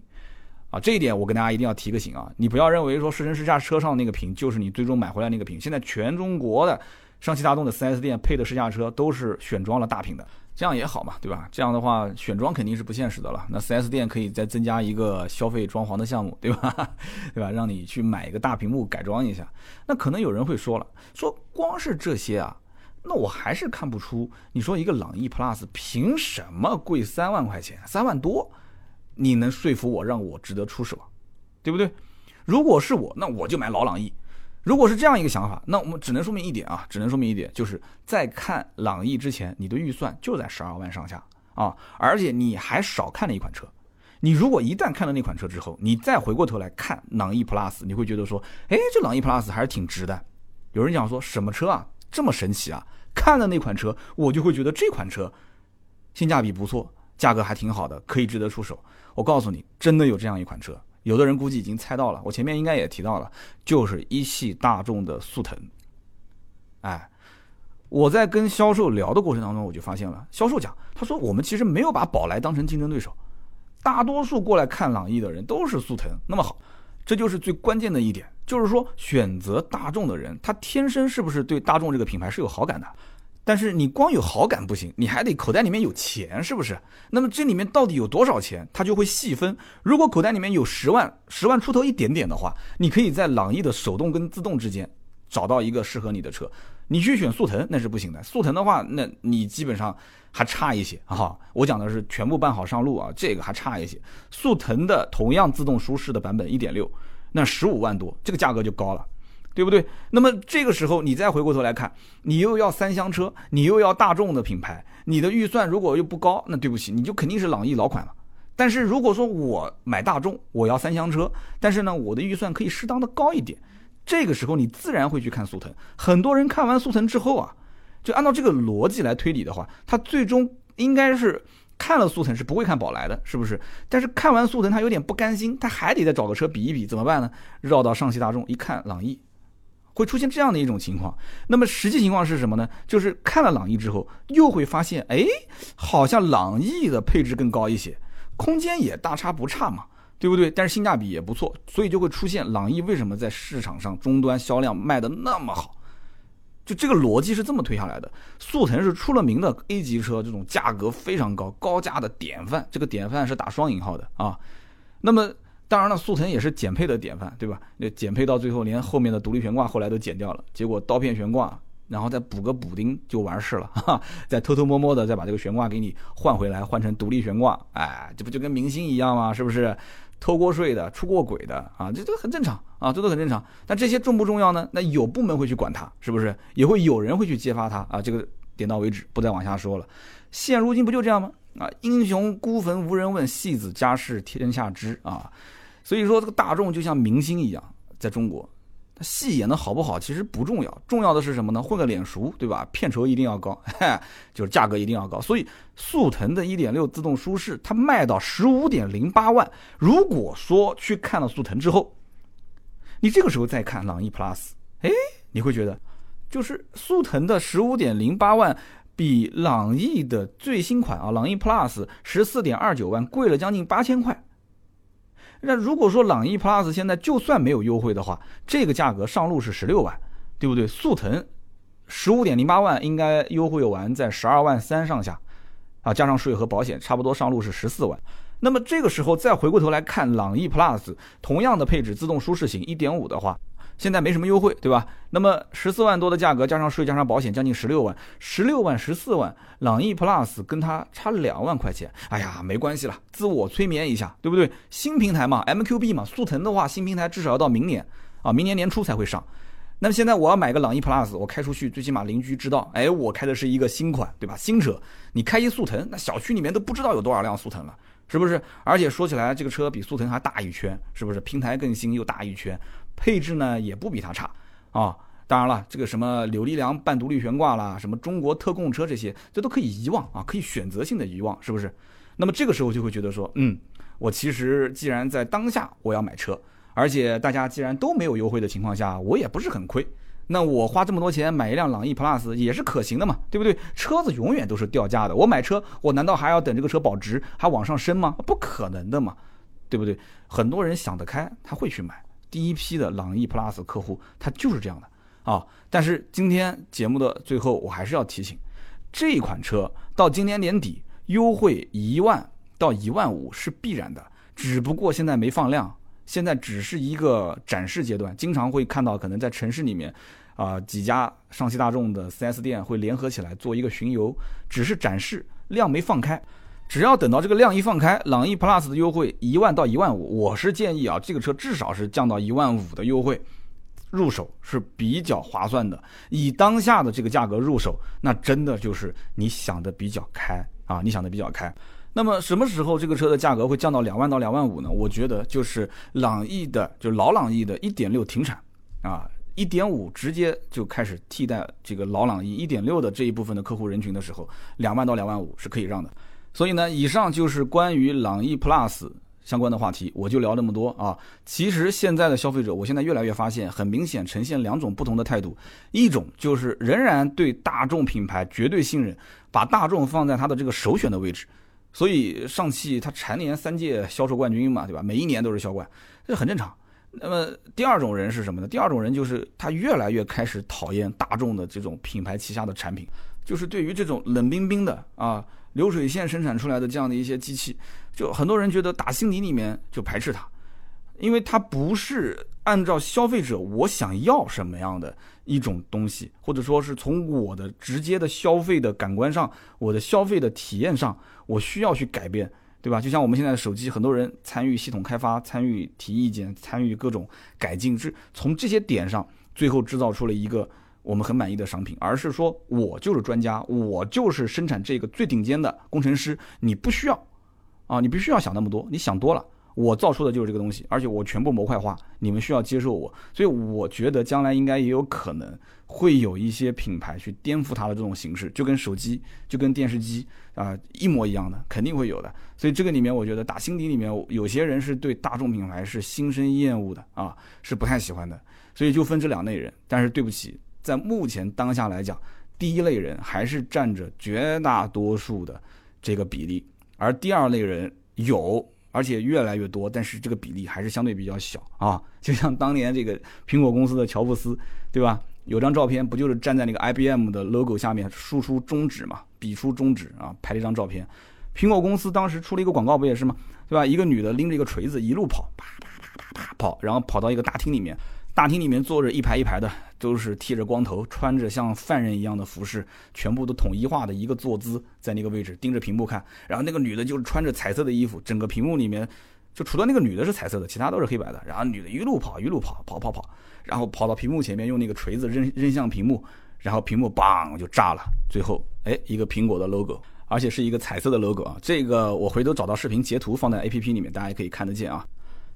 啊，这一点我跟大家一定要提个醒啊，你不要认为说试乘试驾车上那个屏就是你最终买回来那个屏。现在全中国的上汽大众的 4S 店配的试驾车都是选装了大屏的，这样也好嘛，对吧？这样的话选装肯定是不现实的了，那 4S 店可以再增加一个消费装潢的项目，对吧？[laughs] 对吧？让你去买一个大屏幕改装一下。那可能有人会说了，说光是这些啊。那我还是看不出，你说一个朗逸 Plus 凭什么贵三万块钱，三万多，你能说服我让我值得出手，对不对？如果是我，那我就买老朗逸。如果是这样一个想法，那我们只能说明一点啊，只能说明一点，就是在看朗逸之前，你的预算就在十二万上下啊，而且你还少看了一款车。你如果一旦看了那款车之后，你再回过头来看朗逸 Plus，你会觉得说，哎，这朗逸 Plus 还是挺值的。有人讲说什么车啊，这么神奇啊？看了那款车，我就会觉得这款车性价比不错，价格还挺好的，可以值得出手。我告诉你，真的有这样一款车，有的人估计已经猜到了。我前面应该也提到了，就是一汽大众的速腾。哎，我在跟销售聊的过程当中，我就发现了，销售讲，他说我们其实没有把宝来当成竞争对手，大多数过来看朗逸的人都是速腾。那么好。这就是最关键的一点，就是说选择大众的人，他天生是不是对大众这个品牌是有好感的？但是你光有好感不行，你还得口袋里面有钱，是不是？那么这里面到底有多少钱，他就会细分。如果口袋里面有十万，十万出头一点点的话，你可以在朗逸的手动跟自动之间找到一个适合你的车。你去选速腾那是不行的，速腾的话，那你基本上。还差一些啊！我讲的是全部办好上路啊，这个还差一些。速腾的同样自动舒适的版本一点六，那十五万多，这个价格就高了，对不对？那么这个时候你再回过头来看，你又要三厢车，你又要大众的品牌，你的预算如果又不高，那对不起，你就肯定是朗逸老款了。但是如果说我买大众，我要三厢车，但是呢，我的预算可以适当的高一点，这个时候你自然会去看速腾。很多人看完速腾之后啊。就按照这个逻辑来推理的话，他最终应该是看了速腾是不会看宝来的，是不是？但是看完速腾他有点不甘心，他还得再找个车比一比，怎么办呢？绕到上汽大众一看，朗逸，会出现这样的一种情况。那么实际情况是什么呢？就是看了朗逸之后，又会发现，哎，好像朗逸的配置更高一些，空间也大差不差嘛，对不对？但是性价比也不错，所以就会出现朗逸为什么在市场上终端销量卖的那么好？就这个逻辑是这么推下来的，速腾是出了名的 A 级车，这种价格非常高、高价的典范。这个典范是打双引号的啊。那么当然了，速腾也是减配的典范，对吧？那减配到最后连后面的独立悬挂后来都剪掉了，结果刀片悬挂，然后再补个补丁就完事了，哈，再偷偷摸摸的再把这个悬挂给你换回来，换成独立悬挂，哎，这不就跟明星一样吗？是不是？偷过税的、出过轨的啊，这都很正常啊，这都很正常。但这些重不重要呢？那有部门会去管他，是不是？也会有人会去揭发他啊。这个点到为止，不再往下说了。现如今不就这样吗？啊，英雄孤坟无人问，戏子家事天下知啊。所以说，这个大众就像明星一样，在中国。他戏演的好不好其实不重要，重要的是什么呢？混个脸熟，对吧？片酬一定要高，[laughs] 就是价格一定要高。所以速腾的1.6自动舒适，它卖到15.08万。如果说去看了速腾之后，你这个时候再看朗逸 Plus，哎，你会觉得，就是速腾的15.08万比朗逸的最新款啊，朗逸 Plus 14.29万贵了将近八千块。那如果说朗逸 Plus 现在就算没有优惠的话，这个价格上路是十六万，对不对？速腾十五点零八万应该优惠完在十二万三上下，啊，加上税和保险，差不多上路是十四万。那么这个时候再回过头来看朗逸 Plus，同样的配置，自动舒适型一点五的话。现在没什么优惠，对吧？那么十四万多的价格，加上税加上保险，将近十六万，十六万十四万，朗逸 Plus 跟它差两万块钱。哎呀，没关系了，自我催眠一下，对不对？新平台嘛，MQB 嘛，速腾的话，新平台至少要到明年啊，明年年初才会上。那么现在我要买个朗逸 Plus，我开出去最起码邻居知道，哎，我开的是一个新款，对吧？新车，你开一速腾，那小区里面都不知道有多少辆速腾了，是不是？而且说起来，这个车比速腾还大一圈，是不是？平台更新又大一圈，配置呢也不比它差啊。当然了，这个什么柳力梁半独立悬挂啦，什么中国特供车这些，这都可以遗忘啊，可以选择性的遗忘，是不是？那么这个时候就会觉得说，嗯，我其实既然在当下我要买车。而且大家既然都没有优惠的情况下，我也不是很亏，那我花这么多钱买一辆朗逸 Plus 也是可行的嘛，对不对？车子永远都是掉价的，我买车我难道还要等这个车保值还往上升吗？不可能的嘛，对不对？很多人想得开，他会去买。第一批的朗逸 Plus 客户他就是这样的啊。但是今天节目的最后，我还是要提醒，这款车到今年年底优惠一万到一万五是必然的，只不过现在没放量。现在只是一个展示阶段，经常会看到可能在城市里面，啊几家上汽大众的 4S 店会联合起来做一个巡游，只是展示量没放开。只要等到这个量一放开，朗逸 Plus 的优惠一万到一万五，我是建议啊，这个车至少是降到一万五的优惠，入手是比较划算的。以当下的这个价格入手，那真的就是你想的比较开啊，你想的比较开。那么什么时候这个车的价格会降到两万到两万五呢？我觉得就是朗逸的，就老朗逸的1.6停产，啊，1.5直接就开始替代这个老朗逸1.6的这一部分的客户人群的时候，两万到两万五是可以让的。所以呢，以上就是关于朗逸 Plus 相关的话题，我就聊那么多啊。其实现在的消费者，我现在越来越发现，很明显呈现两种不同的态度，一种就是仍然对大众品牌绝对信任，把大众放在他的这个首选的位置。所以上汽它蝉联三届销售冠军嘛，对吧？每一年都是销冠，这很正常。那么第二种人是什么呢？第二种人就是他越来越开始讨厌大众的这种品牌旗下的产品，就是对于这种冷冰冰的啊流水线生产出来的这样的一些机器，就很多人觉得打心底里面就排斥它，因为它不是按照消费者我想要什么样的。一种东西，或者说是从我的直接的消费的感官上，我的消费的体验上，我需要去改变，对吧？就像我们现在的手机，很多人参与系统开发，参与提意见，参与各种改进，是从这些点上，最后制造出了一个我们很满意的商品，而是说我就是专家，我就是生产这个最顶尖的工程师，你不需要，啊，你不需要想那么多，你想多了。我造出的就是这个东西，而且我全部模块化，你们需要接受我，所以我觉得将来应该也有可能会有一些品牌去颠覆它的这种形式，就跟手机、就跟电视机啊一模一样的，肯定会有的。所以这个里面，我觉得打心底里面有些人是对大众品牌是心生厌恶的啊，是不太喜欢的。所以就分这两类人。但是对不起，在目前当下来讲，第一类人还是占着绝大多数的这个比例，而第二类人有。而且越来越多，但是这个比例还是相对比较小啊。就像当年这个苹果公司的乔布斯，对吧？有张照片，不就是站在那个 IBM 的 logo 下面，竖出中指嘛，比出中指啊，拍了一张照片。苹果公司当时出了一个广告，不也是吗？对吧？一个女的拎着一个锤子，一路跑，啪啪啪啪啪跑，然后跑到一个大厅里面。大厅里面坐着一排一排的，都是剃着光头，穿着像犯人一样的服饰，全部都统一化的一个坐姿，在那个位置盯着屏幕看。然后那个女的就是穿着彩色的衣服，整个屏幕里面就除了那个女的是彩色的，其他都是黑白的。然后女的一路跑一路跑，跑跑跑，然后跑到屏幕前面，用那个锤子扔扔向屏幕，然后屏幕嘣就炸了。最后，哎，一个苹果的 logo，而且是一个彩色的 logo 啊。这个我回头找到视频截图放在 A P P 里面，大家也可以看得见啊。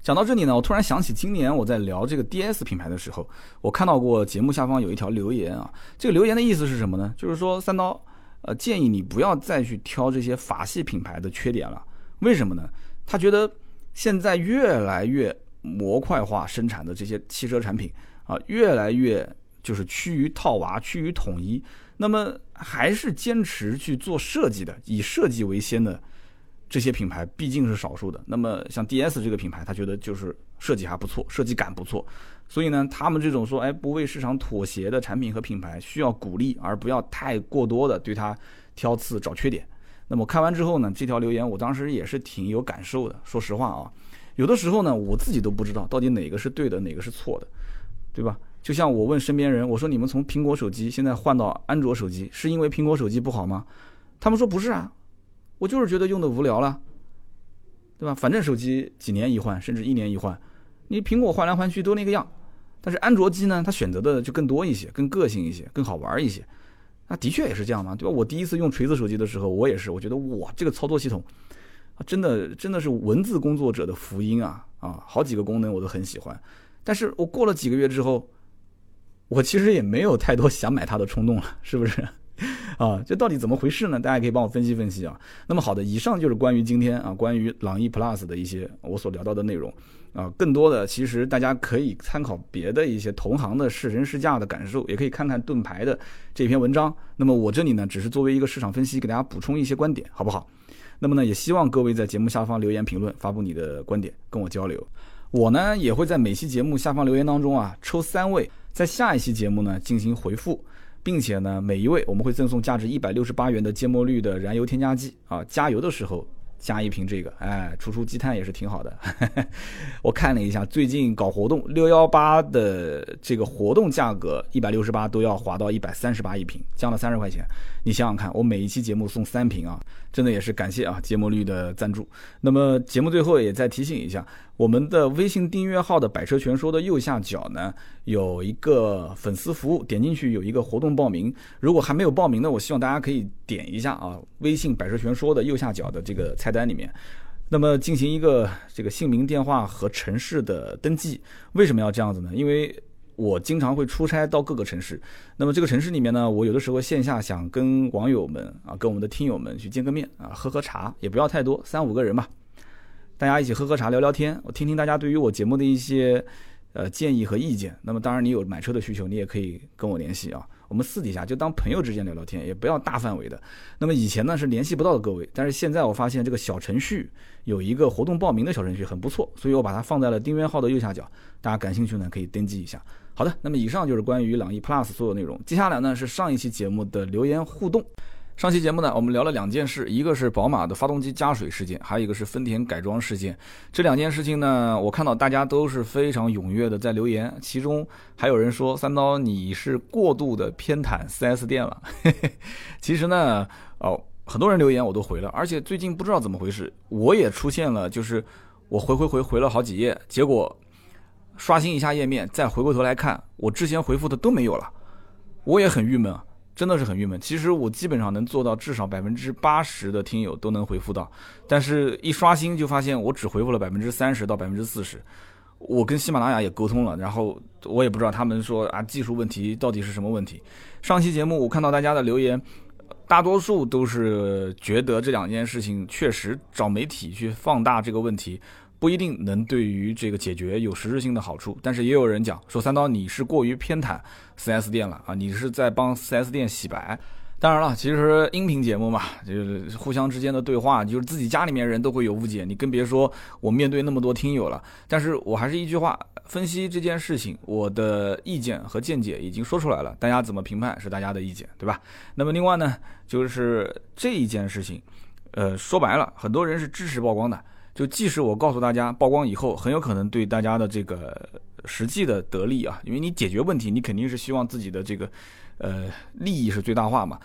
讲到这里呢，我突然想起今年我在聊这个 DS 品牌的时候，我看到过节目下方有一条留言啊。这个留言的意思是什么呢？就是说三刀，呃，建议你不要再去挑这些法系品牌的缺点了。为什么呢？他觉得现在越来越模块化生产的这些汽车产品啊，越来越就是趋于套娃、趋于统一。那么还是坚持去做设计的，以设计为先的。这些品牌毕竟是少数的，那么像 DS 这个品牌，他觉得就是设计还不错，设计感不错，所以呢，他们这种说哎不为市场妥协的产品和品牌需要鼓励，而不要太过多的对它挑刺找缺点。那么看完之后呢，这条留言我当时也是挺有感受的。说实话啊，有的时候呢，我自己都不知道到底哪个是对的，哪个是错的，对吧？就像我问身边人，我说你们从苹果手机现在换到安卓手机，是因为苹果手机不好吗？他们说不是啊。我就是觉得用的无聊了，对吧？反正手机几年一换，甚至一年一换，你苹果换来换去都那个样，但是安卓机呢，它选择的就更多一些，更个性一些，更好玩一些。那的确也是这样嘛，对吧？我第一次用锤子手机的时候，我也是，我觉得哇，这个操作系统，真的真的是文字工作者的福音啊啊！好几个功能我都很喜欢。但是我过了几个月之后，我其实也没有太多想买它的冲动了，是不是？[laughs] 啊，这到底怎么回事呢？大家可以帮我分析分析啊。那么好的，以上就是关于今天啊，关于朗逸 Plus 的一些我所聊到的内容啊。更多的其实大家可以参考别的一些同行的试乘试驾的感受，也可以看看盾牌的这篇文章。那么我这里呢，只是作为一个市场分析，给大家补充一些观点，好不好？那么呢，也希望各位在节目下方留言评论，发布你的观点，跟我交流。我呢，也会在每期节目下方留言当中啊，抽三位，在下一期节目呢进行回复。并且呢，每一位我们会赠送价值一百六十八元的芥末绿的燃油添加剂啊，加油的时候加一瓶这个，哎，出出积碳也是挺好的。[laughs] 我看了一下，最近搞活动，六幺八的这个活动价格一百六十八都要划到一百三十八一瓶，降了三十块钱。你想想看，我每一期节目送三瓶啊，真的也是感谢啊芥末绿的赞助。那么节目最后也再提醒一下。我们的微信订阅号的百车全说的右下角呢，有一个粉丝服务，点进去有一个活动报名。如果还没有报名的，我希望大家可以点一下啊，微信百车全说的右下角的这个菜单里面，那么进行一个这个姓名、电话和城市的登记。为什么要这样子呢？因为我经常会出差到各个城市，那么这个城市里面呢，我有的时候线下想跟网友们啊，跟我们的听友们去见个面啊，喝喝茶，也不要太多，三五个人吧。大家一起喝喝茶聊聊天，我听听大家对于我节目的一些呃建议和意见。那么当然，你有买车的需求，你也可以跟我联系啊。我们私底下就当朋友之间聊聊天，也不要大范围的。那么以前呢是联系不到的各位，但是现在我发现这个小程序有一个活动报名的小程序很不错，所以我把它放在了订阅号的右下角，大家感兴趣呢可以登记一下。好的，那么以上就是关于朗逸 Plus 所有内容。接下来呢是上一期节目的留言互动。上期节目呢，我们聊了两件事，一个是宝马的发动机加水事件，还有一个是丰田改装事件。这两件事情呢，我看到大家都是非常踊跃的在留言，其中还有人说三刀你是过度的偏袒 4S 店了。[laughs] 其实呢，哦，很多人留言我都回了，而且最近不知道怎么回事，我也出现了，就是我回回回回了好几页，结果刷新一下页面，再回过头来看，我之前回复的都没有了，我也很郁闷。啊真的是很郁闷。其实我基本上能做到至少百分之八十的听友都能回复到，但是一刷新就发现我只回复了百分之三十到百分之四十。我跟喜马拉雅也沟通了，然后我也不知道他们说啊技术问题到底是什么问题。上期节目我看到大家的留言，大多数都是觉得这两件事情确实找媒体去放大这个问题。不一定能对于这个解决有实质性的好处，但是也有人讲说三刀你是过于偏袒 4S 店了啊，你是在帮 4S 店洗白。当然了，其实音频节目嘛，就是互相之间的对话，就是自己家里面人都会有误解，你更别说我面对那么多听友了。但是我还是一句话，分析这件事情，我的意见和见解已经说出来了，大家怎么评判是大家的意见，对吧？那么另外呢，就是这一件事情，呃，说白了，很多人是支持曝光的。就即使我告诉大家曝光以后，很有可能对大家的这个实际的得利啊，因为你解决问题，你肯定是希望自己的这个呃利益是最大化嘛。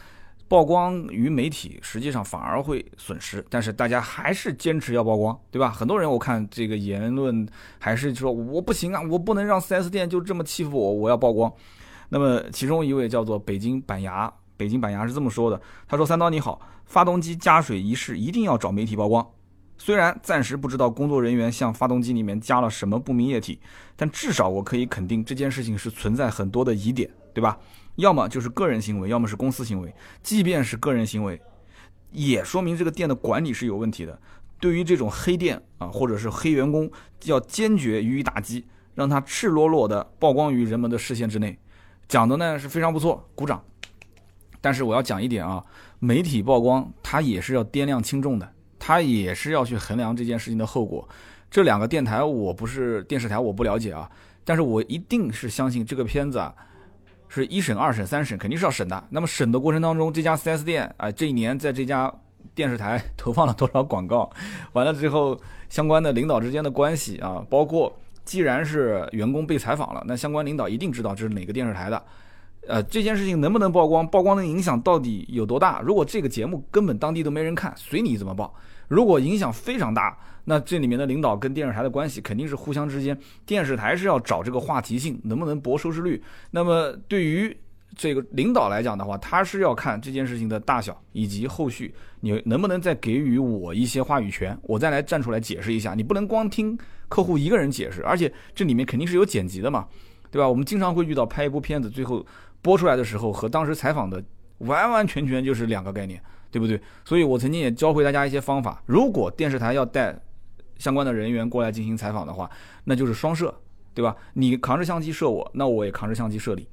曝光于媒体，实际上反而会损失，但是大家还是坚持要曝光，对吧？很多人我看这个言论还是说我不行啊，我不能让 4S 店就这么欺负我，我要曝光。那么其中一位叫做北京板牙，北京板牙是这么说的，他说：“三刀你好，发动机加水一事一定要找媒体曝光。”虽然暂时不知道工作人员向发动机里面加了什么不明液体，但至少我可以肯定这件事情是存在很多的疑点，对吧？要么就是个人行为，要么是公司行为。即便是个人行为，也说明这个店的管理是有问题的。对于这种黑店啊，或者是黑员工，要坚决予以打击，让他赤裸裸的曝光于人们的视线之内。讲的呢是非常不错，鼓掌。但是我要讲一点啊，媒体曝光它也是要掂量轻重的。他也是要去衡量这件事情的后果。这两个电台我不是电视台，我不了解啊。但是我一定是相信这个片子啊，是一审、二审、三审肯定是要审的。那么审的过程当中，这家 4S 店啊，这一年在这家电视台投放了多少广告？完了之后，相关的领导之间的关系啊，包括既然是员工被采访了，那相关领导一定知道这是哪个电视台的。呃，这件事情能不能曝光，曝光的影响到底有多大？如果这个节目根本当地都没人看，随你怎么报。如果影响非常大，那这里面的领导跟电视台的关系肯定是互相之间，电视台是要找这个话题性，能不能博收视率。那么对于这个领导来讲的话，他是要看这件事情的大小以及后续你能不能再给予我一些话语权，我再来站出来解释一下。你不能光听客户一个人解释，而且这里面肯定是有剪辑的嘛，对吧？我们经常会遇到拍一部片子，最后播出来的时候和当时采访的完完全全就是两个概念。对不对？所以我曾经也教会大家一些方法。如果电视台要带相关的人员过来进行采访的话，那就是双摄，对吧？你扛着相机摄我，那我也扛着相机摄你。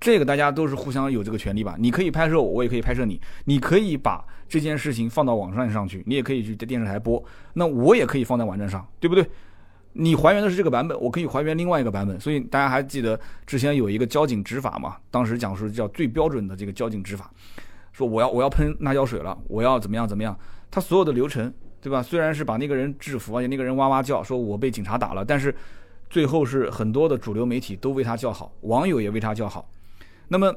这个大家都是互相有这个权利吧？你可以拍摄我，我也可以拍摄你。你可以把这件事情放到网站上去，你也可以去电视台播。那我也可以放在网站上，对不对？你还原的是这个版本，我可以还原另外一个版本。所以大家还记得之前有一个交警执法嘛？当时讲述叫最标准的这个交警执法。说我要我要喷辣椒水了，我要怎么样怎么样？他所有的流程，对吧？虽然是把那个人制服，而且那个人哇哇叫，说我被警察打了，但是最后是很多的主流媒体都为他叫好，网友也为他叫好。那么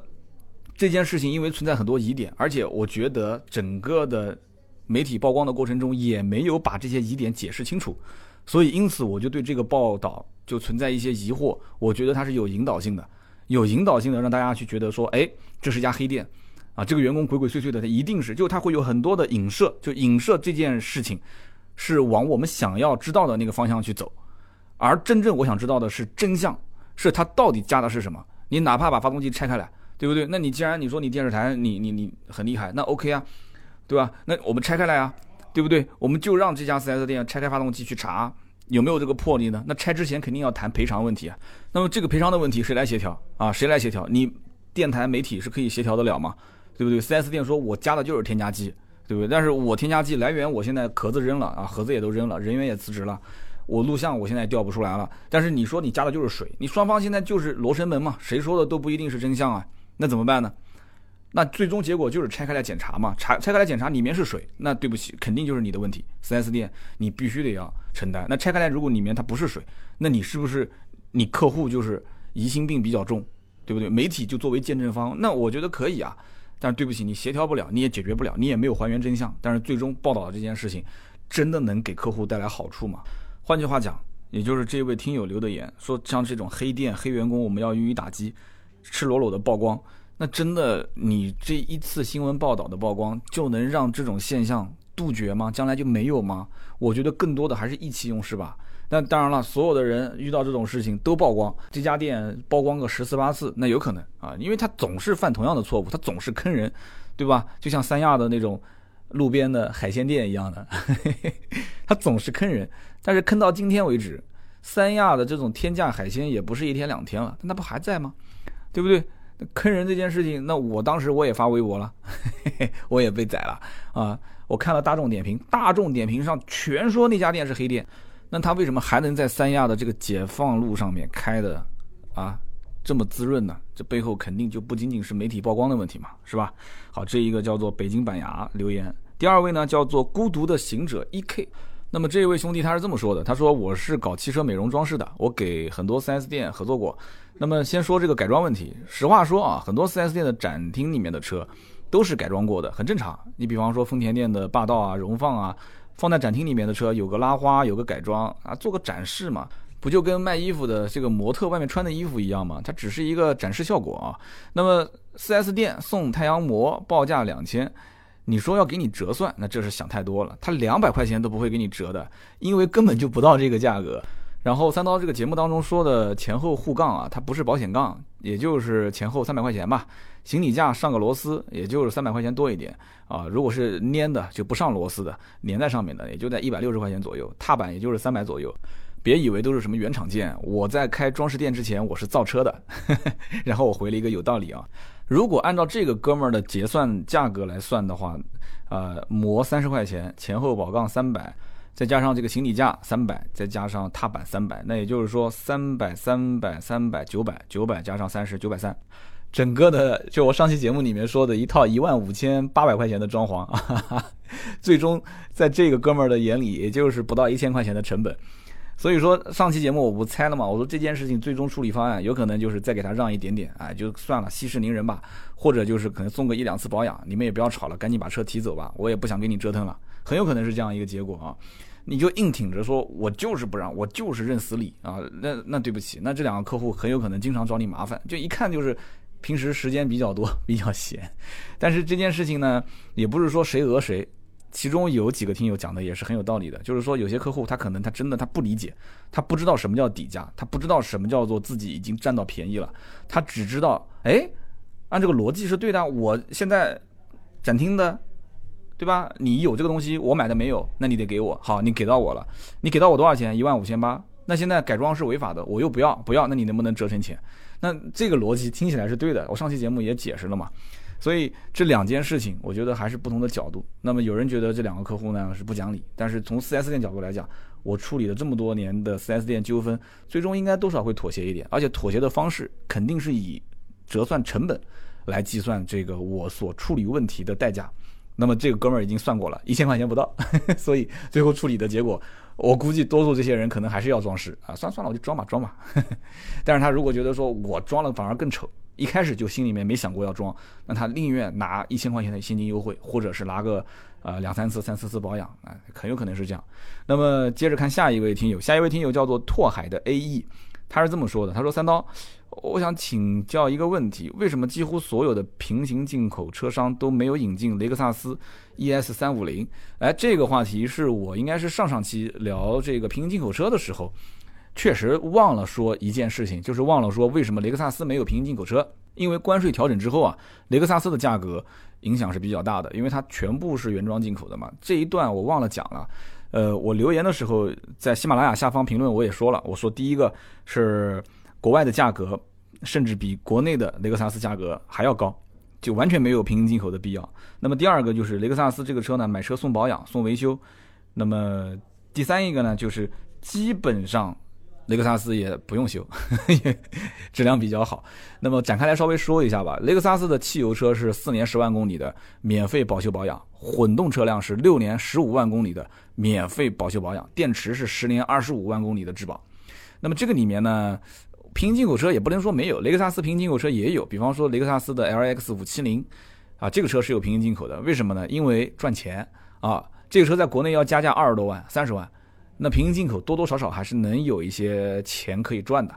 这件事情因为存在很多疑点，而且我觉得整个的媒体曝光的过程中也没有把这些疑点解释清楚，所以因此我就对这个报道就存在一些疑惑。我觉得它是有引导性的，有引导性的让大家去觉得说，哎，这是一家黑店。啊，这个员工鬼鬼祟祟的，他一定是，就他会有很多的影射，就影射这件事情是往我们想要知道的那个方向去走，而真正我想知道的是真相，是他到底加的是什么？你哪怕把发动机拆开来，对不对？那你既然你说你电视台你你你很厉害，那 OK 啊，对吧？那我们拆开来啊，对不对？我们就让这家 4S 店拆开发动机去查有没有这个魄力呢？那拆之前肯定要谈赔偿问题啊。那么这个赔偿的问题谁来协调啊？谁来协调？你电台媒体是可以协调得了吗？对不对？4S 店说我加的就是添加剂，对不对？但是我添加剂来源我现在壳子扔了啊，盒子也都扔了，人员也辞职了，我录像我现在调不出来了。但是你说你加的就是水，你双方现在就是罗生门嘛，谁说的都不一定是真相啊。那怎么办呢？那最终结果就是拆开来检查嘛，查拆开来检查里面是水，那对不起，肯定就是你的问题。4S 店你必须得要承担。那拆开来如果里面它不是水，那你是不是你客户就是疑心病比较重，对不对？媒体就作为见证方，那我觉得可以啊。但是对不起，你协调不了，你也解决不了，你也没有还原真相。但是最终报道的这件事情，真的能给客户带来好处吗？换句话讲，也就是这位听友留的言说，像这种黑店、黑员工，我们要予以打击，赤裸裸的曝光，那真的你这一次新闻报道的曝光，就能让这种现象杜绝吗？将来就没有吗？我觉得更多的还是意气用事吧。那当然了，所有的人遇到这种事情都曝光，这家店曝光个十次八次，那有可能啊，因为他总是犯同样的错误，他总是坑人，对吧？就像三亚的那种路边的海鲜店一样的，[laughs] 他总是坑人。但是坑到今天为止，三亚的这种天价海鲜也不是一天两天了，那不还在吗？对不对？坑人这件事情，那我当时我也发微博了，[laughs] 我也被宰了啊！我看了大众点评，大众点评上全说那家店是黑店。那他为什么还能在三亚的这个解放路上面开的啊这么滋润呢？这背后肯定就不仅仅是媒体曝光的问题嘛，是吧？好，这一个叫做北京板牙留言，第二位呢叫做孤独的行者 E K。那么这位兄弟他是这么说的，他说我是搞汽车美容装饰的，我给很多 4S 店合作过。那么先说这个改装问题，实话说啊，很多 4S 店的展厅里面的车都是改装过的，很正常。你比方说丰田店的霸道啊、荣放啊。放在展厅里面的车，有个拉花，有个改装啊，做个展示嘛，不就跟卖衣服的这个模特外面穿的衣服一样吗？它只是一个展示效果啊。那么 4S 店送太阳膜，报价两千，你说要给你折算，那这是想太多了。他两百块钱都不会给你折的，因为根本就不到这个价格。然后三刀这个节目当中说的前后护杠啊，它不是保险杠，也就是前后三百块钱吧。行李架上个螺丝，也就是三百块钱多一点啊。如果是粘的就不上螺丝的，粘在上面的，也就在一百六十块钱左右。踏板也就是三百左右。别以为都是什么原厂件，我在开装饰店之前我是造车的。[laughs] 然后我回了一个有道理啊。如果按照这个哥们儿的结算价格来算的话，呃，膜三十块钱，前后保杠三百。再加上这个行李架三百，再加上踏板三百，那也就是说三百三百三百九百九百加上三十九百三，整个的就我上期节目里面说的一套一万五千八百块钱的装潢，[laughs] 最终在这个哥们儿的眼里，也就是不到一千块钱的成本。所以说上期节目我不猜了嘛，我说这件事情最终处理方案有可能就是再给他让一点点，哎，就算了，息事宁人吧，或者就是可能送个一两次保养，你们也不要吵了，赶紧把车提走吧，我也不想给你折腾了，很有可能是这样一个结果啊。你就硬挺着说，我就是不让，我就是认死理啊！那那对不起，那这两个客户很有可能经常找你麻烦，就一看就是平时时间比较多，[laughs] 比较闲。但是这件事情呢，也不是说谁讹谁，其中有几个听友讲的也是很有道理的，就是说有些客户他可能他真的他不理解，他不知道什么叫底价，他不知道什么叫做自己已经占到便宜了，他只知道哎，按这个逻辑是对的，我现在展厅的。对吧？你有这个东西，我买的没有，那你得给我。好，你给到我了，你给到我多少钱？一万五千八。那现在改装是违法的，我又不要，不要，那你能不能折成钱？那这个逻辑听起来是对的。我上期节目也解释了嘛。所以这两件事情，我觉得还是不同的角度。那么有人觉得这两个客户呢是不讲理，但是从 4S 店角度来讲，我处理了这么多年的 4S 店纠纷，最终应该多少会妥协一点，而且妥协的方式肯定是以折算成本来计算这个我所处理问题的代价。那么这个哥们儿已经算过了，一千块钱不到，所以最后处理的结果，我估计多数这些人可能还是要装饰啊，算算了，我就装吧，装吧。[laughs] 但是他如果觉得说我装了反而更丑，一开始就心里面没想过要装，那他宁愿拿一千块钱的现金优惠，或者是拿个呃两三次、三四次保养啊，很有可能是这样。那么接着看下一位听友，下一位听友叫做拓海的 A E，他是这么说的，他说三刀。我想请教一个问题：为什么几乎所有的平行进口车商都没有引进雷克萨斯 ES 三五零？哎，这个话题是我应该是上上期聊这个平行进口车的时候，确实忘了说一件事情，就是忘了说为什么雷克萨斯没有平行进口车。因为关税调整之后啊，雷克萨斯的价格影响是比较大的，因为它全部是原装进口的嘛。这一段我忘了讲了。呃，我留言的时候在喜马拉雅下方评论我也说了，我说第一个是。国外的价格甚至比国内的雷克萨斯价格还要高，就完全没有平行进口的必要。那么第二个就是雷克萨斯这个车呢，买车送保养、送维修。那么第三一个呢，就是基本上雷克萨斯也不用修，[laughs] 质量比较好。那么展开来稍微说一下吧，雷克萨斯的汽油车是四年十万公里的免费保修保养，混动车辆是六年十五万公里的免费保修保养，电池是十年二十五万公里的质保。那么这个里面呢？平行进口车也不能说没有，雷克萨斯平行进口车也有，比方说雷克萨斯的 LX 五七零，啊，这个车是有平行进口的，为什么呢？因为赚钱啊，这个车在国内要加价二十多万、三十万，那平行进口多多少少还是能有一些钱可以赚的，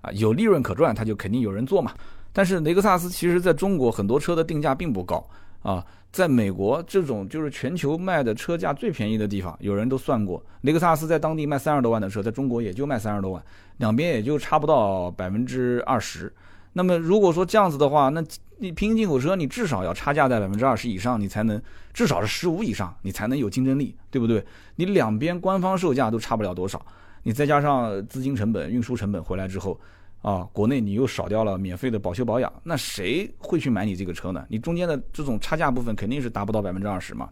啊，有利润可赚，它就肯定有人做嘛。但是雷克萨斯其实在中国很多车的定价并不高啊。在美国这种就是全球卖的车价最便宜的地方，有人都算过，雷克萨斯在当地卖三十多万的车，在中国也就卖三十多万，两边也就差不到百分之二十。那么如果说这样子的话，那你平行进口车你至少要差价在百分之二十以上，你才能至少是十五以上，你才能有竞争力，对不对？你两边官方售价都差不了多少，你再加上资金成本、运输成本回来之后。啊，国内你又少掉了免费的保修保养，那谁会去买你这个车呢？你中间的这种差价部分肯定是达不到百分之二十嘛。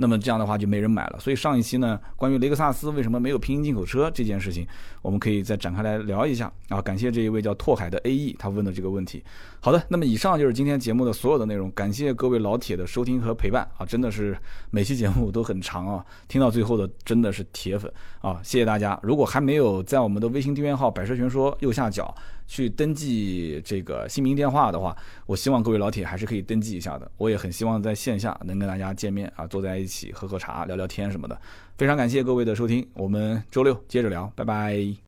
那么这样的话就没人买了，所以上一期呢，关于雷克萨斯为什么没有平行进口车这件事情，我们可以再展开来聊一下啊。感谢这一位叫拓海的 A E 他问的这个问题。好的，那么以上就是今天节目的所有的内容，感谢各位老铁的收听和陪伴啊，真的是每期节目都很长啊，听到最后的真的是铁粉啊，[laughs] 谢谢大家。如果还没有在我们的微信订阅号“百车全说”右下角。去登记这个姓名电话的话，我希望各位老铁还是可以登记一下的。我也很希望在线下能跟大家见面啊，坐在一起喝喝茶、聊聊天什么的。非常感谢各位的收听，我们周六接着聊，拜拜。